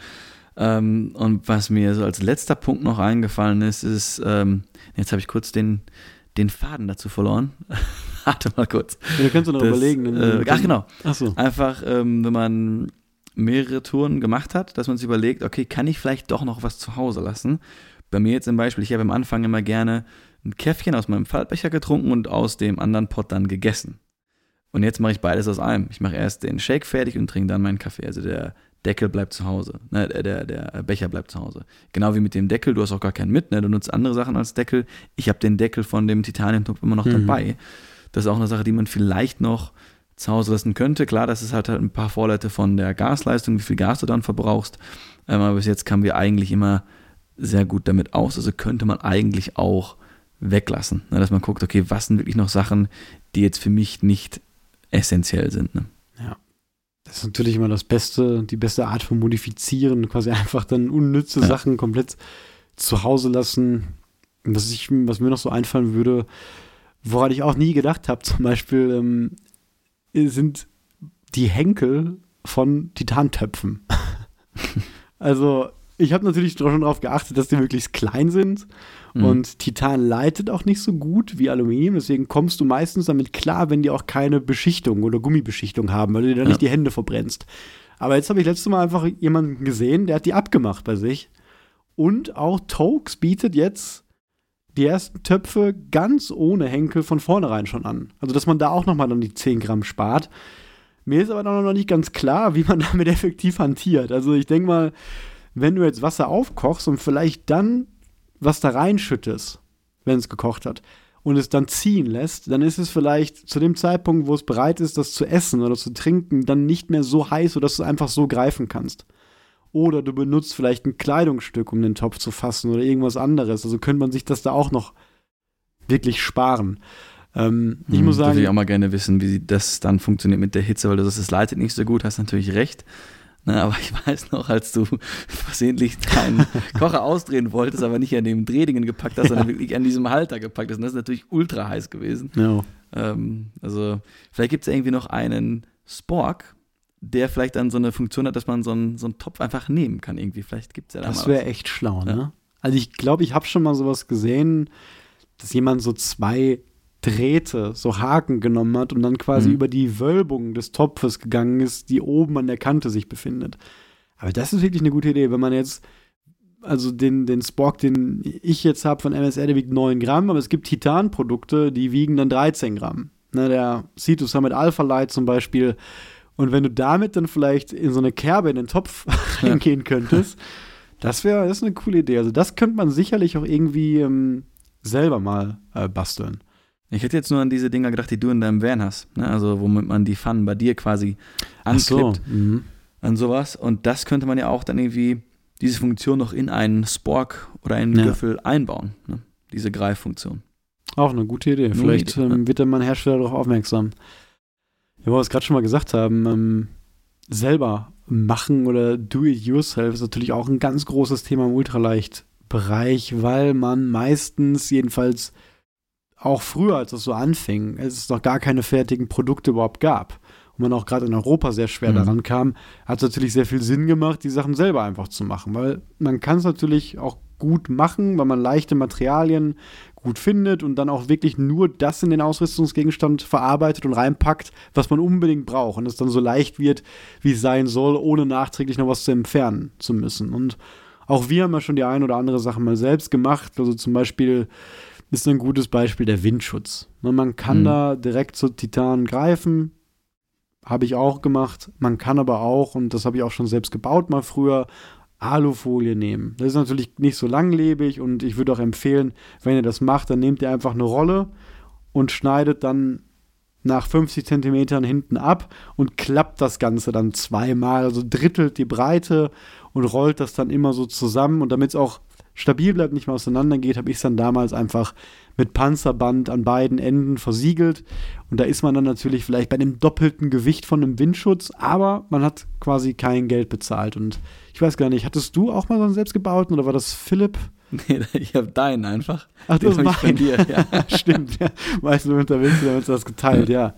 Ähm, und was mir so als letzter Punkt noch eingefallen ist, ist, ähm, jetzt habe ich kurz den, den Faden dazu verloren. <laughs> Warte mal kurz. Ja, du kannst du noch das, überlegen. Äh, ach genau. Ach so. Einfach, ähm, wenn man mehrere Touren gemacht hat, dass man sich überlegt, okay, kann ich vielleicht doch noch was zu Hause lassen? Bei mir jetzt zum Beispiel, ich habe am Anfang immer gerne ein Käffchen aus meinem Faltbecher getrunken und aus dem anderen Pot dann gegessen. Und jetzt mache ich beides aus einem. Ich mache erst den Shake fertig und trinke dann meinen Kaffee. Also der Deckel bleibt zu Hause. Ne, der, der Becher bleibt zu Hause. Genau wie mit dem Deckel, du hast auch gar keinen mit, ne? du nutzt andere Sachen als Deckel. Ich habe den Deckel von dem Titaniumtopf immer noch mhm. dabei. Das ist auch eine Sache, die man vielleicht noch zu Hause lassen könnte. Klar, das ist halt, halt ein paar Vorleute von der Gasleistung, wie viel Gas du dann verbrauchst. Ähm, aber bis jetzt kamen wir eigentlich immer sehr gut damit aus. Also könnte man eigentlich auch weglassen. Ne? Dass man guckt, okay, was sind wirklich noch Sachen, die jetzt für mich nicht essentiell sind. Ne? Ja. Das ist natürlich immer das Beste, die beste Art von Modifizieren, quasi <laughs> einfach dann unnütze ja. Sachen komplett zu Hause lassen. Was, ich, was mir noch so einfallen würde, woran ich auch nie gedacht habe, <laughs> zum Beispiel, ähm, sind die Henkel von Titantöpfen. <laughs> also, ich habe natürlich schon darauf geachtet, dass die möglichst klein sind. Mhm. Und Titan leitet auch nicht so gut wie Aluminium. Deswegen kommst du meistens damit klar, wenn die auch keine Beschichtung oder Gummibeschichtung haben, weil du dir dann ja. nicht die Hände verbrennst. Aber jetzt habe ich letztes Mal einfach jemanden gesehen, der hat die abgemacht bei sich. Und auch Tokes bietet jetzt die ersten Töpfe ganz ohne Henkel von vornherein schon an. Also, dass man da auch nochmal dann die 10 Gramm spart. Mir ist aber noch nicht ganz klar, wie man <laughs> damit effektiv hantiert. Also, ich denke mal, wenn du jetzt Wasser aufkochst und vielleicht dann was da reinschüttest, wenn es gekocht hat, und es dann ziehen lässt, dann ist es vielleicht zu dem Zeitpunkt, wo es bereit ist, das zu essen oder zu trinken, dann nicht mehr so heiß, sodass du es einfach so greifen kannst. Oder du benutzt vielleicht ein Kleidungsstück, um den Topf zu fassen oder irgendwas anderes. Also könnte man sich das da auch noch wirklich sparen. Ähm, ich hm, muss sagen. Würde ich auch mal gerne wissen, wie das dann funktioniert mit der Hitze, weil du sagst, es leitet nicht so gut, hast natürlich recht. Ne, aber ich weiß noch, als du <laughs> versehentlich deinen Kocher ausdrehen wolltest, aber nicht an dem Drehdingen gepackt hast, ja. sondern wirklich an diesem Halter gepackt hast. Und das ist natürlich ultra heiß gewesen. Ja. Ähm, also, vielleicht gibt es irgendwie noch einen Spork, der vielleicht dann so eine Funktion hat, dass man so einen, so einen Topf einfach nehmen kann irgendwie. Vielleicht gibt es ja da Das wäre echt schlau, ne? Ja. Also ich glaube, ich habe schon mal sowas gesehen, dass jemand so zwei Drähte, so Haken genommen hat und dann quasi mhm. über die Wölbung des Topfes gegangen ist, die oben an der Kante sich befindet. Aber das ist wirklich eine gute Idee, wenn man jetzt also den, den Spock, den ich jetzt habe von MSR, der wiegt 9 Gramm, aber es gibt Titanprodukte, die wiegen dann 13 Gramm. Ne, der Cetus Summit Alpha Light zum Beispiel, und wenn du damit dann vielleicht in so eine Kerbe in den Topf <laughs> reingehen könntest, das wäre das ist eine coole Idee. Also das könnte man sicherlich auch irgendwie ähm, selber mal äh, basteln. Ich hätte jetzt nur an diese Dinger gedacht, die du in deinem Van hast. Ne? Also womit man die Pfannen bei dir quasi anklippt. So. Mhm. An sowas. Und das könnte man ja auch dann irgendwie, diese Funktion noch in einen Spork oder einen ja. Würfel einbauen. Ne? Diese Greiffunktion. Auch eine gute Idee. Nur Vielleicht Idee, ähm, wird dann mein Hersteller darauf aufmerksam ja, wo wir es gerade schon mal gesagt haben, ähm, selber machen oder do it yourself ist natürlich auch ein ganz großes Thema im Ultraleicht-Bereich, weil man meistens, jedenfalls auch früher, als es so anfing, es noch gar keine fertigen Produkte überhaupt gab und man auch gerade in Europa sehr schwer mhm. daran kam, hat es natürlich sehr viel Sinn gemacht, die Sachen selber einfach zu machen, weil man kann es natürlich auch gut machen, weil man leichte Materialien gut findet und dann auch wirklich nur das in den Ausrüstungsgegenstand verarbeitet und reinpackt, was man unbedingt braucht und es dann so leicht wird, wie es sein soll, ohne nachträglich noch was zu entfernen zu müssen. Und auch wir haben ja schon die ein oder andere Sache mal selbst gemacht. Also zum Beispiel ist ein gutes Beispiel der Windschutz. Ne, man kann mhm. da direkt zu Titan greifen. Habe ich auch gemacht. Man kann aber auch, und das habe ich auch schon selbst gebaut mal früher, Alufolie nehmen. Das ist natürlich nicht so langlebig und ich würde auch empfehlen, wenn ihr das macht, dann nehmt ihr einfach eine Rolle und schneidet dann nach 50 Zentimetern hinten ab und klappt das Ganze dann zweimal, also drittelt die Breite und rollt das dann immer so zusammen und damit es auch stabil bleibt, nicht mehr auseinander geht, habe ich es dann damals einfach mit Panzerband an beiden Enden versiegelt. Und da ist man dann natürlich vielleicht bei dem doppelten Gewicht von einem Windschutz, aber man hat quasi kein Geld bezahlt. Und ich weiß gar nicht, hattest du auch mal so einen selbstgebauten oder war das Philipp? <laughs> Nee, ich habe deinen einfach. Ach, du hast meinen. Dir, <laughs> ja. Stimmt, ja. Du, unterwegs, haben wir uns das geteilt, ja.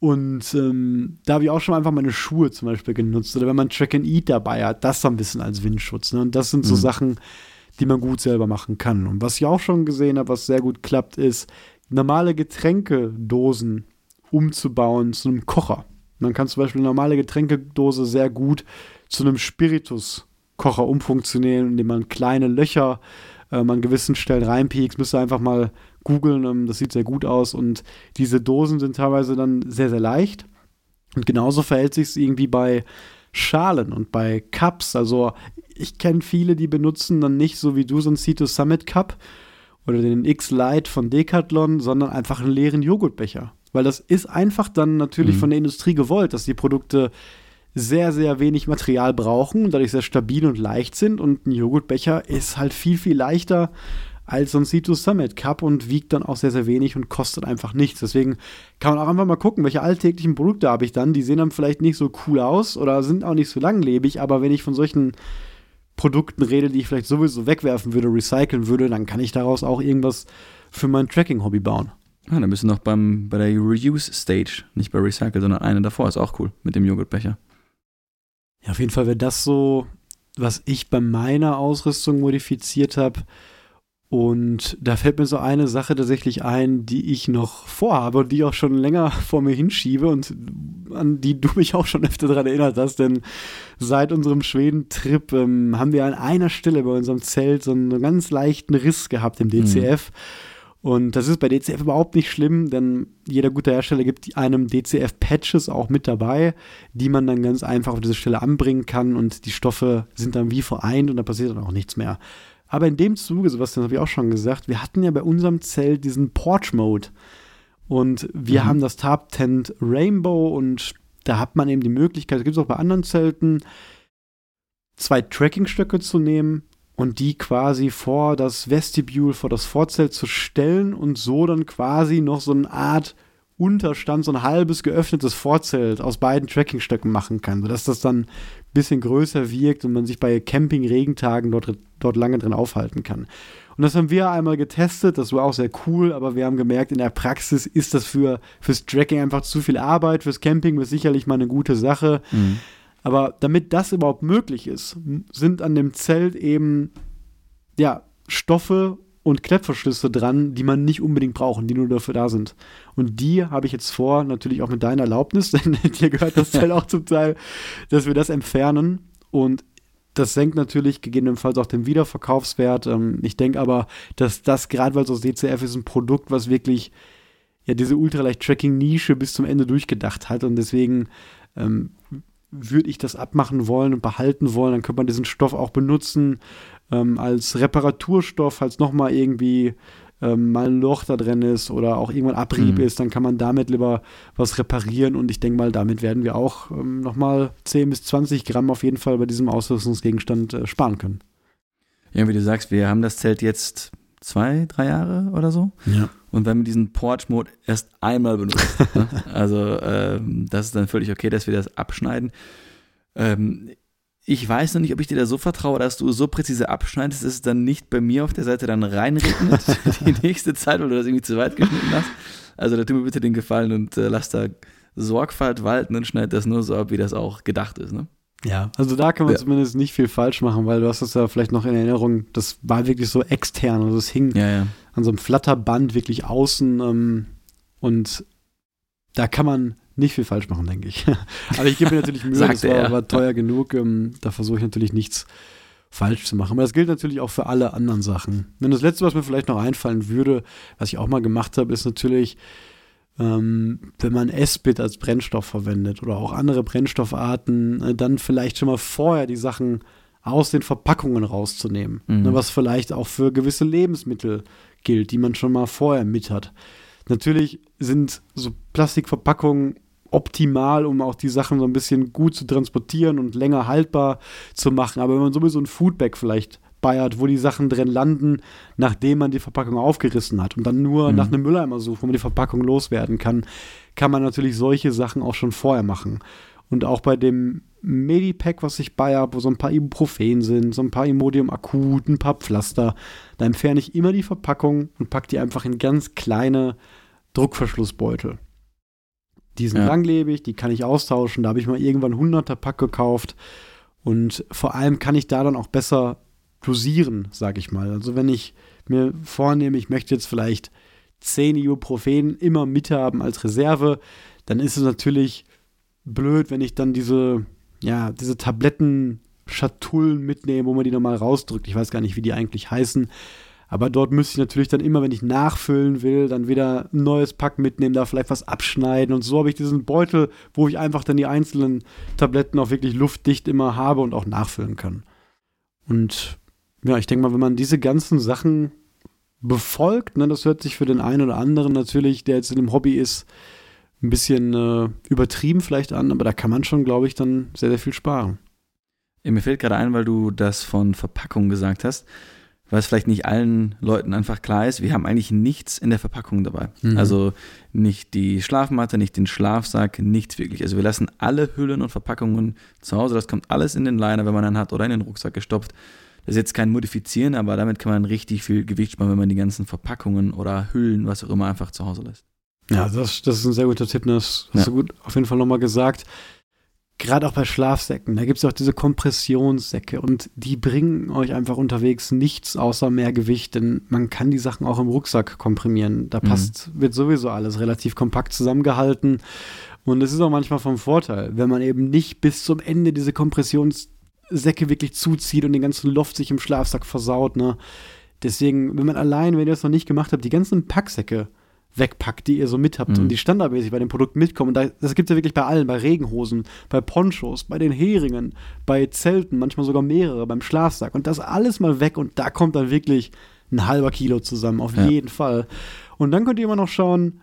Und ähm, da habe ich auch schon einfach meine Schuhe zum Beispiel genutzt. Oder wenn man Track and Eat dabei hat, das so ein bisschen als Windschutz. Ne? Und das sind so mhm. Sachen, die man gut selber machen kann. Und was ich auch schon gesehen habe, was sehr gut klappt, ist, normale Getränkedosen umzubauen zu einem Kocher. Man kann zum Beispiel eine normale Getränkedose sehr gut zu einem Spirituskocher umfunktionieren, indem man kleine Löcher ähm, an gewissen Stellen reinpiekst, müsst ihr einfach mal googeln. Ähm, das sieht sehr gut aus und diese Dosen sind teilweise dann sehr, sehr leicht. Und genauso verhält sich es irgendwie bei Schalen und bei Cups. Also ich kenne viele, die benutzen dann nicht so wie du so ein Cito Summit Cup oder den X-Lite von Decathlon, sondern einfach einen leeren Joghurtbecher. Weil das ist einfach dann natürlich mhm. von der Industrie gewollt, dass die Produkte sehr, sehr wenig Material brauchen und dadurch sehr stabil und leicht sind. Und ein Joghurtbecher ist halt viel, viel leichter als so ein C2 Summit Cup und wiegt dann auch sehr, sehr wenig und kostet einfach nichts. Deswegen kann man auch einfach mal gucken, welche alltäglichen Produkte habe ich dann. Die sehen dann vielleicht nicht so cool aus oder sind auch nicht so langlebig, aber wenn ich von solchen Produkten rede, die ich vielleicht sowieso wegwerfen würde, recyceln würde, dann kann ich daraus auch irgendwas für mein Tracking-Hobby bauen. Ah, dann bist du noch beim, bei der Reuse-Stage, nicht bei Recycle, sondern eine davor. Ist auch cool mit dem Joghurtbecher. Ja, auf jeden Fall wäre das so, was ich bei meiner Ausrüstung modifiziert habe. Und da fällt mir so eine Sache tatsächlich ein, die ich noch vorhabe und die ich auch schon länger <laughs> vor mir hinschiebe und an die du mich auch schon öfter daran erinnert hast, denn seit unserem Schweden-Trip ähm, haben wir an einer Stelle bei unserem Zelt so einen, ganz leichten Riss gehabt im DCF. Mhm. Und das ist bei DCF überhaupt nicht schlimm, denn jeder gute Hersteller gibt einem DCF-Patches auch mit dabei, die man dann ganz einfach auf diese Stelle anbringen kann und die Stoffe sind dann wie vereint und da passiert dann auch nichts mehr. Aber in dem Zuge, Sebastian, habe ich auch schon gesagt, wir hatten ja bei unserem Zelt diesen Porch-Mode. Und wir mhm. haben das Tarp Tent Rainbow und da hat man eben die Möglichkeit, das gibt es auch bei anderen Zelten, zwei Trackingstöcke zu nehmen und die quasi vor das Vestibule, vor das Vorzelt zu stellen und so dann quasi noch so eine Art Unterstand, so ein halbes geöffnetes Vorzelt aus beiden Trackingstöcken machen kann, sodass das dann bisschen größer wirkt und man sich bei Camping-Regentagen dort, dort lange drin aufhalten kann. Und das haben wir einmal getestet, das war auch sehr cool, aber wir haben gemerkt, in der Praxis ist das für, fürs Tracking einfach zu viel Arbeit. Fürs Camping ist sicherlich mal eine gute Sache. Mhm. Aber damit das überhaupt möglich ist, sind an dem Zelt eben ja, Stoffe und Klettverschlüsse dran, die man nicht unbedingt braucht, die nur dafür da sind. Und die habe ich jetzt vor, natürlich auch mit deiner Erlaubnis, <laughs> denn dir gehört das Teil auch zum Teil, dass wir das entfernen. Und das senkt natürlich gegebenenfalls auch den Wiederverkaufswert. Ähm, ich denke aber, dass das gerade, weil aus DCF ist, ein Produkt, was wirklich ja diese Ultraleicht-Tracking-Nische bis zum Ende durchgedacht hat. Und deswegen ähm, würde ich das abmachen wollen und behalten wollen. Dann könnte man diesen Stoff auch benutzen ähm, als Reparaturstoff, falls nochmal irgendwie ähm, mal ein Loch da drin ist oder auch irgendwann Abrieb mhm. ist, dann kann man damit lieber was reparieren und ich denke mal, damit werden wir auch ähm, nochmal 10 bis 20 Gramm auf jeden Fall bei diesem Ausrüstungsgegenstand äh, sparen können. Ja, wie du sagst, wir haben das Zelt jetzt zwei, drei Jahre oder so. Ja. Und wir haben diesen Porch-Mode erst einmal benutzt. <laughs> ne? Also ähm, das ist dann völlig okay, dass wir das abschneiden. Ähm, ich weiß noch nicht, ob ich dir da so vertraue, dass du so präzise abschneidest, dass es dann nicht bei mir auf der Seite dann reinregnet <laughs> die nächste Zeit, weil du das irgendwie zu weit geschnitten hast. Also da tu mir bitte den Gefallen und äh, lass da Sorgfalt walten und schneid das nur so ab, wie das auch gedacht ist. Ne? Ja, also da kann man ja. zumindest nicht viel falsch machen, weil du hast das ja vielleicht noch in Erinnerung, das war wirklich so extern, also es hing ja, ja. an so einem Flatterband wirklich außen ähm, und da kann man nicht viel falsch machen, denke ich. <laughs> Aber ich gebe mir natürlich Mühe, <laughs> das war, war, teuer genug. Ähm, da versuche ich natürlich nichts falsch zu machen. Aber das gilt natürlich auch für alle anderen Sachen. Denn das Letzte, was mir vielleicht noch einfallen würde, was ich auch mal gemacht habe, ist natürlich, ähm, wenn man S-Bit als Brennstoff verwendet oder auch andere Brennstoffarten, äh, dann vielleicht schon mal vorher die Sachen aus den Verpackungen rauszunehmen. Mhm. Ne, was vielleicht auch für gewisse Lebensmittel gilt, die man schon mal vorher mit hat. Natürlich sind so Plastikverpackungen optimal, um auch die Sachen so ein bisschen gut zu transportieren und länger haltbar zu machen. Aber wenn man sowieso ein Foodbag vielleicht bei hat, wo die Sachen drin landen, nachdem man die Verpackung aufgerissen hat und dann nur mhm. nach einem Mülleimer sucht, wo man die Verpackung loswerden kann, kann man natürlich solche Sachen auch schon vorher machen. Und auch bei dem Medipack, was ich bei habe, wo so ein paar Ibuprofen sind, so ein paar Imodium akut, ein paar Pflaster, da entferne ich immer die Verpackung und packe die einfach in ganz kleine Druckverschlussbeutel. Die sind ja. langlebig, die kann ich austauschen. Da habe ich mal irgendwann 100er Pack gekauft. Und vor allem kann ich da dann auch besser dosieren, sage ich mal. Also wenn ich mir vornehme, ich möchte jetzt vielleicht 10 Ibuprofen immer mithaben als Reserve, dann ist es natürlich blöd, wenn ich dann diese, ja, diese Tabletten Schatullen mitnehmen, wo man die nochmal rausdrückt. Ich weiß gar nicht, wie die eigentlich heißen. Aber dort müsste ich natürlich dann immer, wenn ich nachfüllen will, dann wieder ein neues Pack mitnehmen, da vielleicht was abschneiden. Und so habe ich diesen Beutel, wo ich einfach dann die einzelnen Tabletten auch wirklich luftdicht immer habe und auch nachfüllen kann. Und ja, ich denke mal, wenn man diese ganzen Sachen befolgt, ne, das hört sich für den einen oder anderen natürlich, der jetzt in dem Hobby ist, ein bisschen äh, übertrieben vielleicht an, aber da kann man schon, glaube ich, dann sehr, sehr viel sparen. Mir fällt gerade ein, weil du das von Verpackung gesagt hast es vielleicht nicht allen Leuten einfach klar ist, wir haben eigentlich nichts in der Verpackung dabei. Mhm. Also nicht die Schlafmatte, nicht den Schlafsack, nichts wirklich. Also wir lassen alle Hüllen und Verpackungen zu Hause. Das kommt alles in den Liner, wenn man einen hat, oder in den Rucksack gestopft. Das ist jetzt kein Modifizieren, aber damit kann man richtig viel Gewicht sparen, wenn man die ganzen Verpackungen oder Hüllen, was auch immer, einfach zu Hause lässt. Ja, das, das ist ein sehr guter Tipp. Das hast ja. du gut auf jeden Fall nochmal gesagt gerade auch bei Schlafsäcken, da gibt es auch diese Kompressionssäcke und die bringen euch einfach unterwegs nichts außer mehr Gewicht, denn man kann die Sachen auch im Rucksack komprimieren. Da mhm. passt, wird sowieso alles relativ kompakt zusammengehalten. Und es ist auch manchmal vom Vorteil, wenn man eben nicht bis zum Ende diese Kompressionssäcke wirklich zuzieht und den ganzen Loft sich im Schlafsack versaut, ne? Deswegen, wenn man allein, wenn ihr das noch nicht gemacht habt, die ganzen Packsäcke wegpackt, die ihr so mit habt mhm. und die standardmäßig bei dem Produkt mitkommen. Und das gibt es ja wirklich bei allen, bei Regenhosen, bei Ponchos, bei den Heringen, bei Zelten, manchmal sogar mehrere, beim Schlafsack. Und das alles mal weg und da kommt dann wirklich ein halber Kilo zusammen, auf ja. jeden Fall. Und dann könnt ihr immer noch schauen,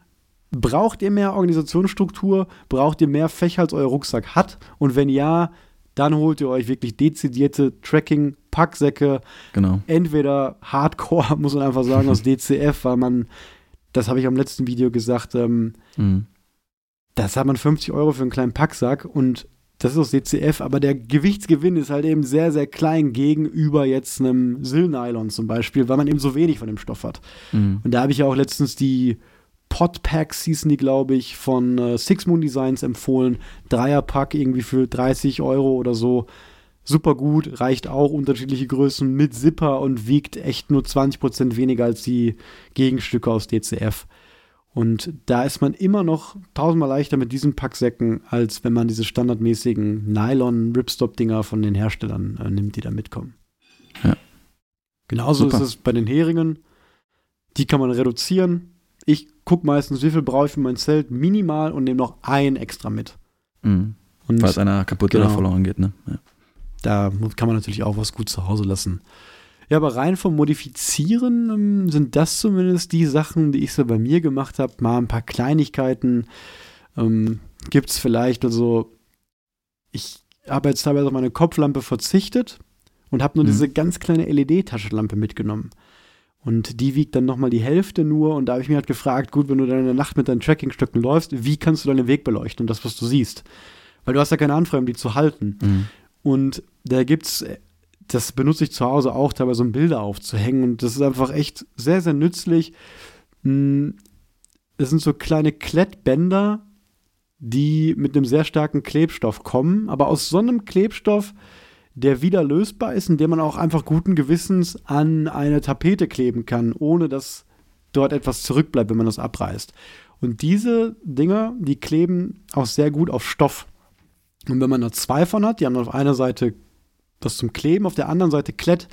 braucht ihr mehr Organisationsstruktur, braucht ihr mehr Fächer, als euer Rucksack hat? Und wenn ja, dann holt ihr euch wirklich dezidierte Tracking-Packsäcke. Genau. Entweder Hardcore, <laughs> muss man einfach sagen, aus <laughs> DCF, weil man das habe ich am letzten Video gesagt, ähm, mhm. das hat man 50 Euro für einen kleinen Packsack und das ist aus DCF, aber der Gewichtsgewinn ist halt eben sehr, sehr klein gegenüber jetzt einem Silnylon zum Beispiel, weil man eben so wenig von dem Stoff hat. Mhm. Und da habe ich ja auch letztens die Podpacks hießen die, glaube ich, von äh, Six Moon Designs empfohlen. Dreierpack irgendwie für 30 Euro oder so super gut, reicht auch unterschiedliche Größen mit Zipper und wiegt echt nur 20% weniger als die Gegenstücke aus DCF. Und da ist man immer noch tausendmal leichter mit diesen Packsäcken, als wenn man diese standardmäßigen Nylon-Ripstop-Dinger von den Herstellern äh, nimmt, die da mitkommen. Ja. Genauso Super. ist es bei den Heringen. Die kann man reduzieren. Ich gucke meistens, wie viel brauche ich für mein Zelt minimal und nehme noch ein extra mit. Mhm. Und Falls einer kaputt genau. oder verloren geht, ne? Ja. Da kann man natürlich auch was gut zu Hause lassen. Ja, aber rein vom Modifizieren ähm, sind das zumindest die Sachen, die ich so bei mir gemacht habe. Mal ein paar Kleinigkeiten ähm, gibt es vielleicht. Also, ich habe jetzt teilweise auf meine Kopflampe verzichtet und habe nur mhm. diese ganz kleine LED-Taschenlampe mitgenommen. Und die wiegt dann nochmal die Hälfte nur. Und da habe ich mir halt gefragt, gut, wenn du dann in der Nacht mit deinen Trackingstöcken läufst, wie kannst du deinen Weg beleuchten und das, was du siehst? Weil du hast ja keine Anfrage, um die zu halten. Mhm. Und da gibt's, das benutze ich zu Hause auch, teilweise um Bilder aufzuhängen. Und das ist einfach echt sehr, sehr nützlich. Hm, es sind so kleine Klettbänder, die mit einem sehr starken Klebstoff kommen, aber aus so einem Klebstoff, der wieder lösbar ist, indem man auch einfach guten Gewissens an eine Tapete kleben kann, ohne dass dort etwas zurückbleibt, wenn man das abreißt. Und diese Dinger, die kleben auch sehr gut auf Stoff. Und wenn man da zwei von hat, die haben auf einer Seite was zum Kleben, auf der anderen Seite Klett,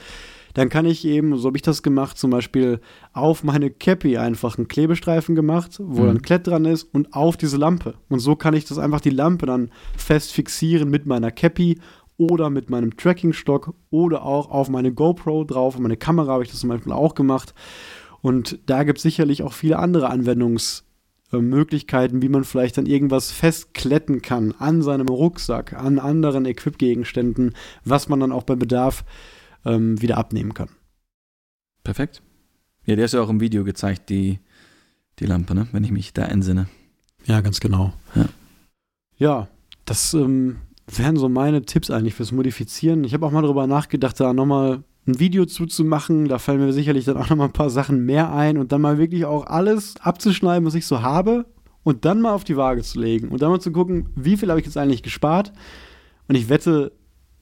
dann kann ich eben, so habe ich das gemacht, zum Beispiel auf meine Cappy einfach einen Klebestreifen gemacht, wo mhm. dann Klett dran ist und auf diese Lampe. Und so kann ich das einfach die Lampe dann fest fixieren mit meiner Cappy oder mit meinem Trackingstock oder auch auf meine GoPro drauf. Und meine Kamera habe ich das zum Beispiel auch gemacht. Und da gibt es sicherlich auch viele andere Anwendungs- äh, Möglichkeiten, wie man vielleicht dann irgendwas festkletten kann an seinem Rucksack, an anderen Equipgegenständen, was man dann auch bei Bedarf ähm, wieder abnehmen kann. Perfekt. Ja, der ist ja auch im Video gezeigt, die, die Lampe, ne? wenn ich mich da entsinne. Ja, ganz genau. Ja, ja das ähm, wären so meine Tipps eigentlich fürs Modifizieren. Ich habe auch mal darüber nachgedacht, da nochmal ein Video zuzumachen. Da fallen mir sicherlich dann auch noch mal ein paar Sachen mehr ein und dann mal wirklich auch alles abzuschneiden, was ich so habe und dann mal auf die Waage zu legen und dann mal zu gucken, wie viel habe ich jetzt eigentlich gespart. Und ich wette,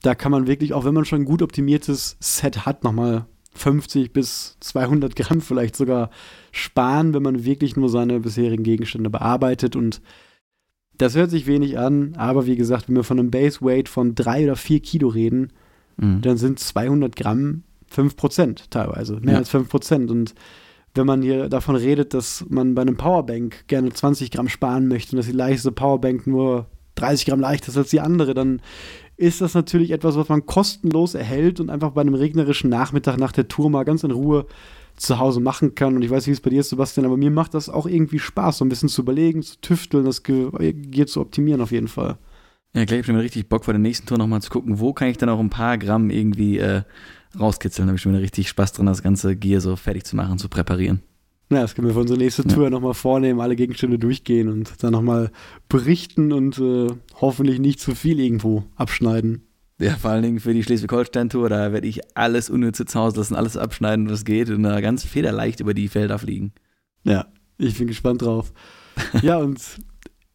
da kann man wirklich, auch wenn man schon ein gut optimiertes Set hat, noch mal 50 bis 200 Gramm vielleicht sogar sparen, wenn man wirklich nur seine bisherigen Gegenstände bearbeitet und das hört sich wenig an, aber wie gesagt, wenn wir von einem Base Weight von drei oder vier Kilo reden, mhm. dann sind 200 Gramm 5 Prozent teilweise, mehr ja. als 5 Prozent. Und wenn man hier davon redet, dass man bei einem Powerbank gerne 20 Gramm sparen möchte und dass die leichteste Powerbank nur 30 Gramm leichter ist als die andere, dann ist das natürlich etwas, was man kostenlos erhält und einfach bei einem regnerischen Nachmittag nach der Tour mal ganz in Ruhe zu Hause machen kann. Und ich weiß nicht, wie es bei dir ist, Sebastian, aber mir macht das auch irgendwie Spaß, so ein bisschen zu überlegen, zu tüfteln, das Gear zu optimieren auf jeden Fall. Ja, gleich habe ich mir richtig Bock vor der nächsten Tour nochmal zu gucken, wo kann ich dann auch ein paar Gramm irgendwie äh, rauskitzeln. Da habe ich schon wieder richtig Spaß drin, das ganze Gear so fertig zu machen, zu präparieren. Ja, das können wir für unsere nächste Tour ja. nochmal vornehmen, alle Gegenstände durchgehen und dann nochmal berichten und äh, hoffentlich nicht zu viel irgendwo abschneiden. Ja, vor allen Dingen für die Schleswig-Holstein-Tour, da werde ich alles unnütze zu Hause lassen, alles abschneiden, was geht und da ganz federleicht über die Felder fliegen. Ja, ich bin gespannt drauf. ja, und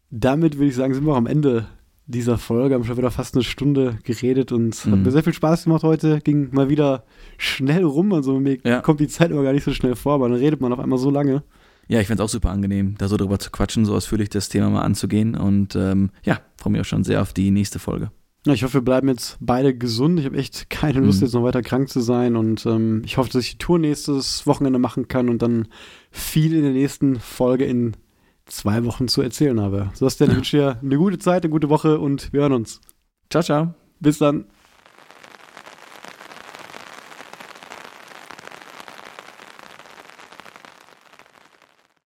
damit würde ich sagen, sind wir auch am Ende dieser Folge. Haben schon wieder fast eine Stunde geredet und mhm. hat mir sehr viel Spaß gemacht heute. Ging mal wieder schnell rum. Also mir ja. kommt die Zeit immer gar nicht so schnell vor, aber dann redet man auf einmal so lange. Ja, ich finde es auch super angenehm, da so drüber zu quatschen, so ausführlich das Thema mal anzugehen. Und ähm, ja, freue mich auch schon sehr auf die nächste Folge. Ja, ich hoffe, wir bleiben jetzt beide gesund. Ich habe echt keine Lust, mhm. jetzt noch weiter krank zu sein. Und ähm, ich hoffe, dass ich die Tour nächstes Wochenende machen kann und dann viel in der nächsten Folge in zwei Wochen zu erzählen habe. So, Sebastian, ich wünsche dir eine gute Zeit, eine gute Woche und wir hören uns. Ciao, ciao. Bis dann.